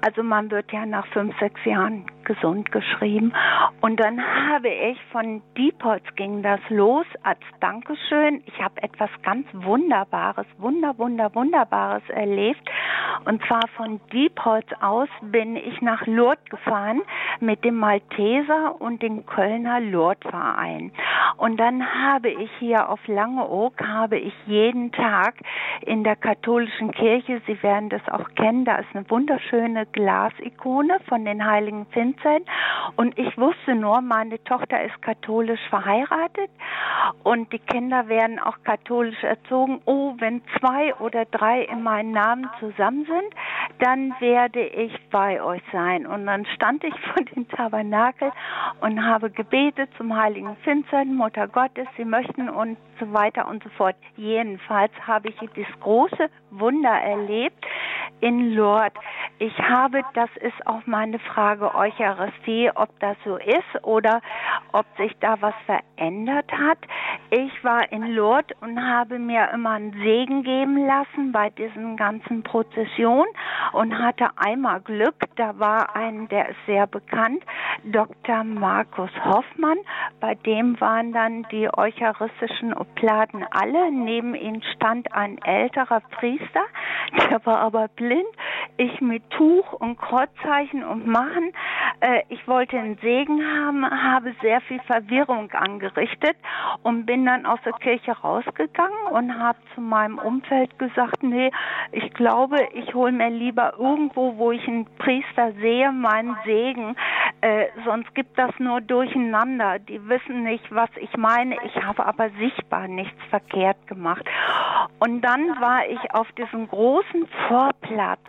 Also man wird ja nach fünf, sechs Jahren gesund geschrieben. Und dann habe ich von Diepholz ging das los als Dankeschön. Ich habe etwas ganz Wunderbares, Wunder, Wunder, Wunderbares erlebt. Und zwar von Diepholz aus bin ich nach Lourdes gefahren mit dem Malteser und dem Kölner Lourdes-Verein. Und dann habe ich hier auf Langeoog, habe ich jeden Tag in der katholischen Kirche, Sie werden das auch kennen, da ist eine wunderschöne Glasikone von den heiligen Vincent. Und ich wusste nur, meine Tochter ist katholisch verheiratet und die Kinder werden auch katholisch erzogen. Oh, wenn zwei oder drei in meinem Namen zusammen sind, dann werde ich bei euch sein. Und dann stand ich vor dem Tabernakel und habe gebetet zum heiligen Vincent, Mutter Gottes, sie möchten und so weiter und so fort. Jedenfalls habe ich das große Wunder erlebt in Lourdes. Ich habe, das ist auch meine Frage Eucharistie, ob das so ist oder ob sich da was verändert hat. Ich war in Lourdes und habe mir immer einen Segen geben lassen bei diesen ganzen Prozessionen und hatte einmal Glück. Da war ein, der ist sehr bekannt, Dr. Markus Hoffmann. Bei dem waren dann die eucharistischen Obladen alle. Neben ihm stand ein älterer Priester, der war aber blind. Ich mit Tuch und Kreuzzeichen und Machen. Äh, ich wollte einen Segen haben, habe sehr viel Verwirrung angerichtet und bin dann aus der Kirche rausgegangen und habe zu meinem Umfeld gesagt, nee, ich glaube, ich hole mir lieber irgendwo, wo ich einen Priester sehe, meinen Segen. Äh, sonst gibt das nur durcheinander. Die wissen nicht, was ich meine. Ich habe aber sichtbar nichts verkehrt gemacht. Und dann war ich auf diesem großen Vorplatz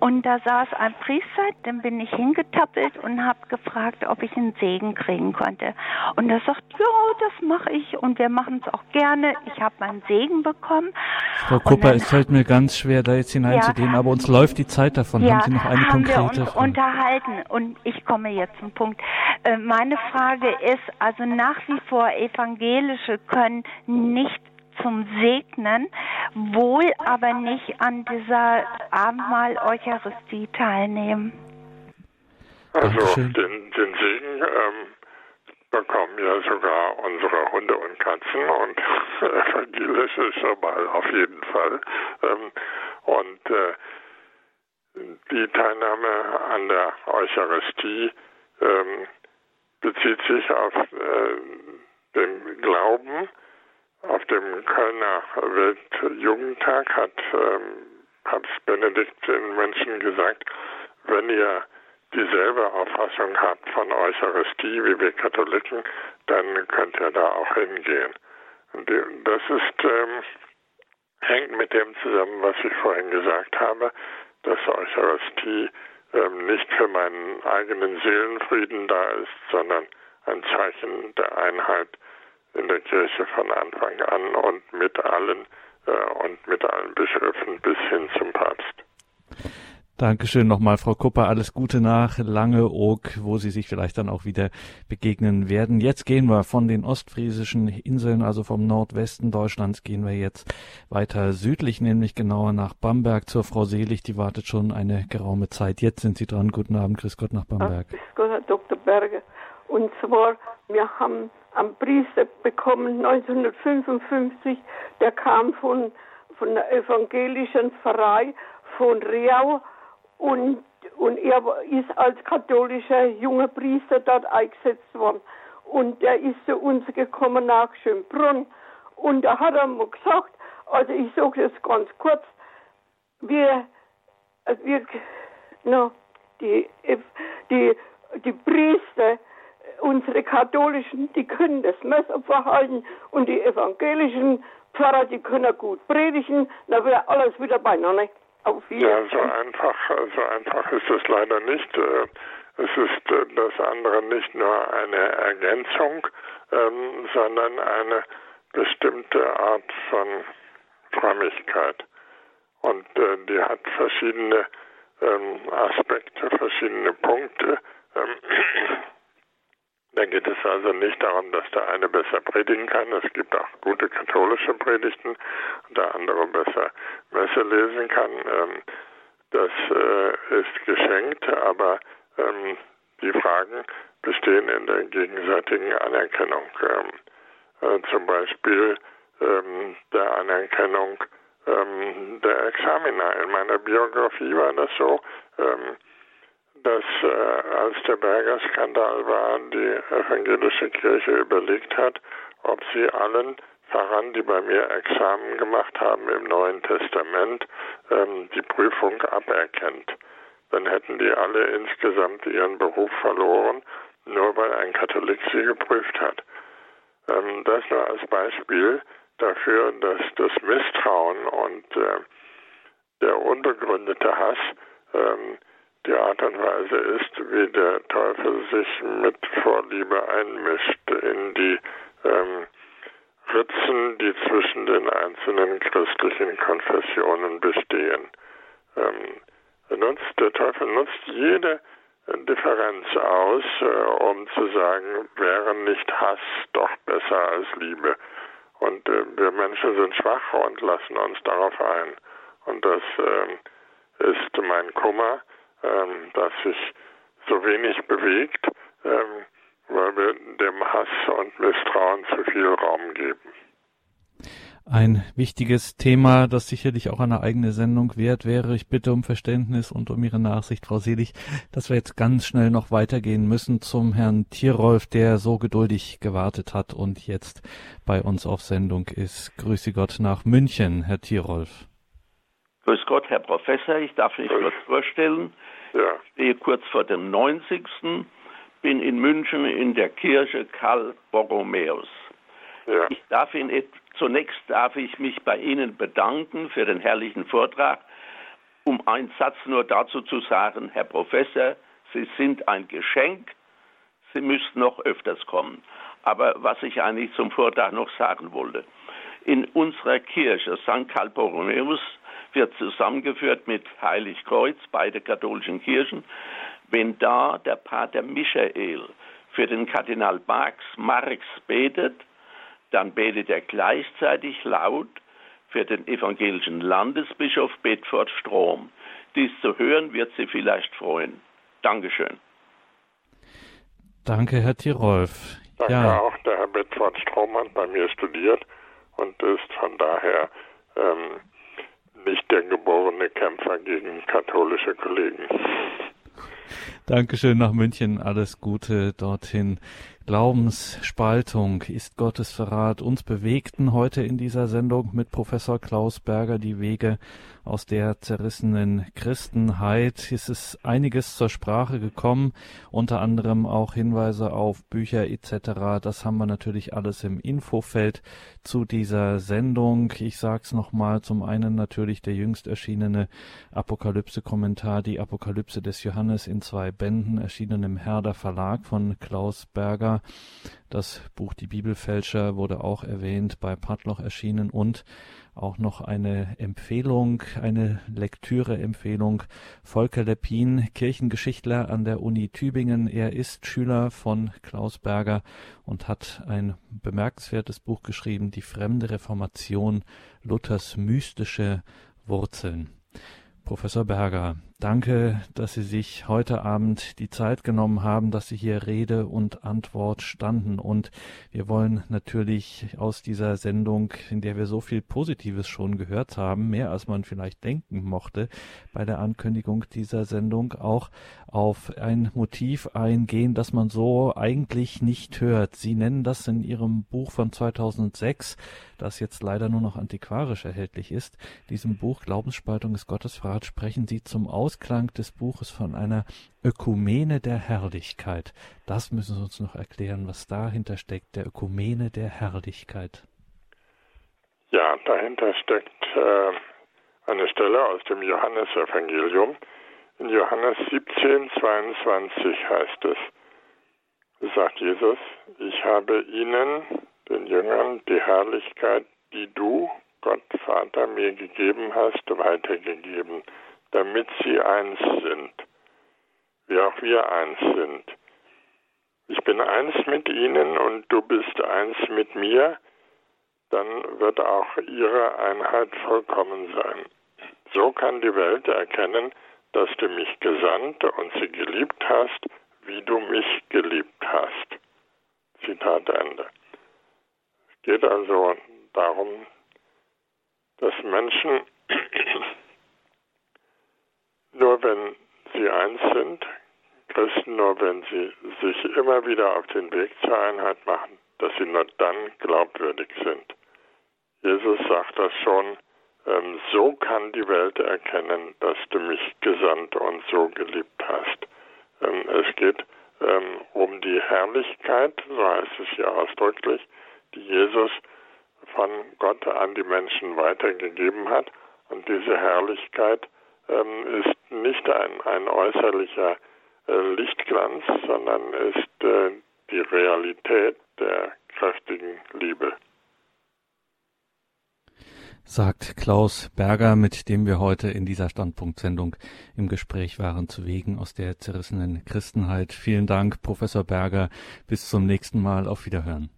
und da saß ein Priester, dann bin ich hingetappelt und habe gefragt, ob ich einen Segen kriegen konnte. Und er sagt, ja, das mache ich und wir machen es auch gerne. Ich habe meinen Segen bekommen. Frau Kupper, es fällt mir ganz schwer, da jetzt hineinzugehen, ja, aber uns läuft die Zeit davon. Ja, haben Sie noch eine haben konkrete wir uns Frage? unterhalten und ich komme jetzt zum Punkt. Äh, meine Frage ist, also nach wie vor Evangelische können nicht zum Segnen, wohl aber nicht an dieser Abendmahl-Eucharistie teilnehmen. Also den, den Segen ähm, bekommen ja sogar unsere Hunde und Katzen und evangelisch ist normal auf jeden Fall. Ähm, und äh, die Teilnahme an der Eucharistie ähm, bezieht sich auf äh, den Glauben auf dem Kölner Weltjugendtag hat ähm, Papst Benedikt den Menschen gesagt, wenn ihr dieselbe Auffassung habt von Eucharistie wie wir Katholiken, dann könnt ihr da auch hingehen. das ist, ähm, hängt mit dem zusammen, was ich vorhin gesagt habe, dass Eucharistie ähm, nicht für meinen eigenen Seelenfrieden da ist, sondern ein Zeichen der Einheit in der Kirche von Anfang an und mit allen äh, und mit allen Bischöfen bis hin zum Papst. Dankeschön nochmal, Frau Kupper. Alles Gute nach Langeoog, wo Sie sich vielleicht dann auch wieder begegnen werden. Jetzt gehen wir von den ostfriesischen Inseln, also vom Nordwesten Deutschlands, gehen wir jetzt weiter südlich, nämlich genauer nach Bamberg zur Frau Selig. Die wartet schon eine geraume Zeit. Jetzt sind Sie dran. Guten Abend. Grüß Gott nach Bamberg. Grüß Gott, Herr Dr. Berger. Und zwar, wir haben einen Priester bekommen 1955, der kam von, von der evangelischen Pfarrei von Riau und, und er ist als katholischer junger Priester dort eingesetzt worden. Und er ist zu uns gekommen nach Schönbrunn. Und da hat er mir gesagt, also ich sage das ganz kurz, wir, wir no, die, die, die Priester, unsere katholischen, die können das Messer verhalten und die evangelischen Pfarrer, die können gut predigen, dann wäre alles wieder beieinander. Auf ja, so einfach, so einfach ist es leider nicht. Äh, es ist äh, das andere nicht nur eine Ergänzung, ähm, sondern eine bestimmte Art von Frömmigkeit. Und äh, die hat verschiedene ähm, Aspekte, verschiedene Punkte. Da geht es also nicht darum, dass der eine besser predigen kann. Es gibt auch gute katholische Predigten der andere besser Messe lesen kann. Ähm, das äh, ist geschenkt, aber ähm, die Fragen bestehen in der gegenseitigen Anerkennung. Ähm, äh, zum Beispiel der Anerkennung der Examina. In meiner Biografie war das so. Dass äh, als der Berger-Skandal war, die evangelische Kirche überlegt hat, ob sie allen Pfarrern, die bei mir Examen gemacht haben im Neuen Testament, ähm, die Prüfung aberkennt. Dann hätten die alle insgesamt ihren Beruf verloren, nur weil ein Katholik sie geprüft hat. Ähm, das nur als Beispiel dafür, dass das Misstrauen und äh, der unbegründete Hass ähm, die Art und Weise ist, wie der Teufel sich mit Vorliebe einmischt in die ähm, Ritzen, die zwischen den einzelnen christlichen Konfessionen bestehen. Ähm, nutzt, der Teufel nutzt jede Differenz aus, äh, um zu sagen, wäre nicht Hass doch besser als Liebe. Und äh, wir Menschen sind schwach und lassen uns darauf ein. Und das äh, ist mein Kummer ähm, dass sich so wenig bewegt, ähm, weil wir dem Hass und Misstrauen zu viel Raum geben. Ein wichtiges Thema, das sicherlich auch eine eigene Sendung wert wäre. Ich bitte um Verständnis und um Ihre Nachsicht, Frau Selig, dass wir jetzt ganz schnell noch weitergehen müssen zum Herrn Tierolf, der so geduldig gewartet hat und jetzt bei uns auf Sendung ist. Grüße Gott nach München, Herr Tierolf. Grüß Gott, Herr Professor. Ich darf mich kurz vorstellen. Ja. Ich stehe kurz vor dem 90. Bin in München in der Kirche Karl Borromäus. Ja. Ich darf Ihnen, zunächst darf ich mich bei Ihnen bedanken für den herrlichen Vortrag. Um einen Satz nur dazu zu sagen, Herr Professor, Sie sind ein Geschenk. Sie müssten noch öfters kommen. Aber was ich eigentlich zum Vortrag noch sagen wollte. In unserer Kirche St. Karl Borromäus wird zusammengeführt mit Heiligkreuz, beide katholischen Kirchen. Wenn da der Pater Michael für den Kardinal Marx, Marx betet, dann betet er gleichzeitig laut für den evangelischen Landesbischof Bedford Strom. Dies zu hören wird Sie vielleicht freuen. Dankeschön. Danke, Herr Tirolf. Danke ja. auch. Der Herr Bedford Strom hat bei mir studiert und ist von daher ähm, nicht der geborene Kämpfer gegen katholische Kollegen. Dankeschön nach München. Alles Gute dorthin. Glaubensspaltung ist Gottes Verrat. Uns bewegten heute in dieser Sendung mit Professor Klaus Berger die Wege aus der zerrissenen Christenheit. Es ist einiges zur Sprache gekommen, unter anderem auch Hinweise auf Bücher etc. Das haben wir natürlich alles im Infofeld zu dieser Sendung. Ich sage es nochmal, zum einen natürlich der jüngst erschienene Apokalypse-Kommentar, die Apokalypse des Johannes in zwei Bänden, erschienen im Herder Verlag von Klaus Berger. Das Buch Die Bibelfälscher wurde auch erwähnt, bei Padloch erschienen und auch noch eine Empfehlung, eine Lektüre-Empfehlung. Volker Leppin, Kirchengeschichtler an der Uni Tübingen. Er ist Schüler von Klaus Berger und hat ein bemerkenswertes Buch geschrieben, Die fremde Reformation, Luthers mystische Wurzeln. Professor Berger, danke, dass Sie sich heute Abend die Zeit genommen haben, dass Sie hier Rede und Antwort standen. Und wir wollen natürlich aus dieser Sendung, in der wir so viel Positives schon gehört haben, mehr als man vielleicht denken mochte, bei der Ankündigung dieser Sendung auch auf ein Motiv eingehen, das man so eigentlich nicht hört. Sie nennen das in Ihrem Buch von 2006 das jetzt leider nur noch antiquarisch erhältlich ist. Diesem Buch Glaubensspaltung ist Gottesverrat sprechen Sie zum Ausklang des Buches von einer Ökumene der Herrlichkeit. Das müssen Sie uns noch erklären, was dahinter steckt, der Ökumene der Herrlichkeit. Ja, dahinter steckt äh, eine Stelle aus dem Johannesevangelium. In Johannes 17, 22 heißt es, sagt Jesus, ich habe ihnen, den Jüngern die Herrlichkeit, die du, Gott Vater, mir gegeben hast, weitergegeben, damit sie eins sind, wie auch wir eins sind. Ich bin eins mit ihnen und du bist eins mit mir, dann wird auch ihre Einheit vollkommen sein. So kann die Welt erkennen, dass du mich gesandt und sie geliebt hast, wie du mich geliebt hast. Zitat Ende geht also darum, dass Menschen nur wenn sie eins sind, Christen nur wenn sie sich immer wieder auf den Weg zur Einheit machen, dass sie nur dann glaubwürdig sind. Jesus sagt das schon, ähm, so kann die Welt erkennen, dass du mich gesandt und so geliebt hast. Ähm, es geht ähm, um die Herrlichkeit, so heißt es hier ausdrücklich, die Jesus von Gott an die Menschen weitergegeben hat. Und diese Herrlichkeit ähm, ist nicht ein, ein äußerlicher äh, Lichtglanz, sondern ist äh, die Realität der kräftigen Liebe. Sagt Klaus Berger, mit dem wir heute in dieser Standpunktsendung im Gespräch waren, zu Wegen aus der zerrissenen Christenheit. Vielen Dank, Professor Berger. Bis zum nächsten Mal. Auf Wiederhören.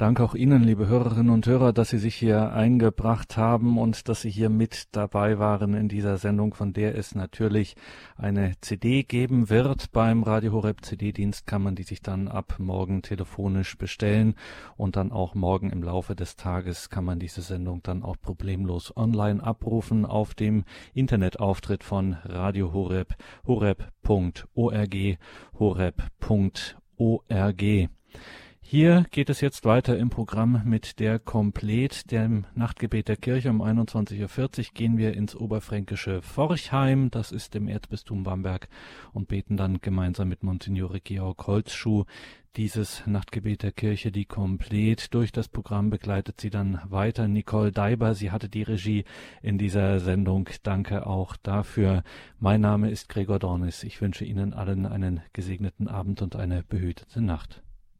Danke auch Ihnen, liebe Hörerinnen und Hörer, dass Sie sich hier eingebracht haben und dass Sie hier mit dabei waren in dieser Sendung, von der es natürlich eine CD geben wird. Beim Radio Horeb CD-Dienst kann man die sich dann ab morgen telefonisch bestellen und dann auch morgen im Laufe des Tages kann man diese Sendung dann auch problemlos online abrufen auf dem Internetauftritt von Radio Horeb, horeb.org, horeb.org. Hier geht es jetzt weiter im Programm mit der Komplet, dem Nachtgebet der Kirche. Um 21.40 Uhr gehen wir ins oberfränkische Forchheim, das ist im Erzbistum Bamberg, und beten dann gemeinsam mit Monsignore Georg Holzschuh dieses Nachtgebet der Kirche, die Komplet. Durch das Programm begleitet sie dann weiter Nicole Deiber. Sie hatte die Regie in dieser Sendung. Danke auch dafür. Mein Name ist Gregor Dornis. Ich wünsche Ihnen allen einen gesegneten Abend und eine behütete Nacht.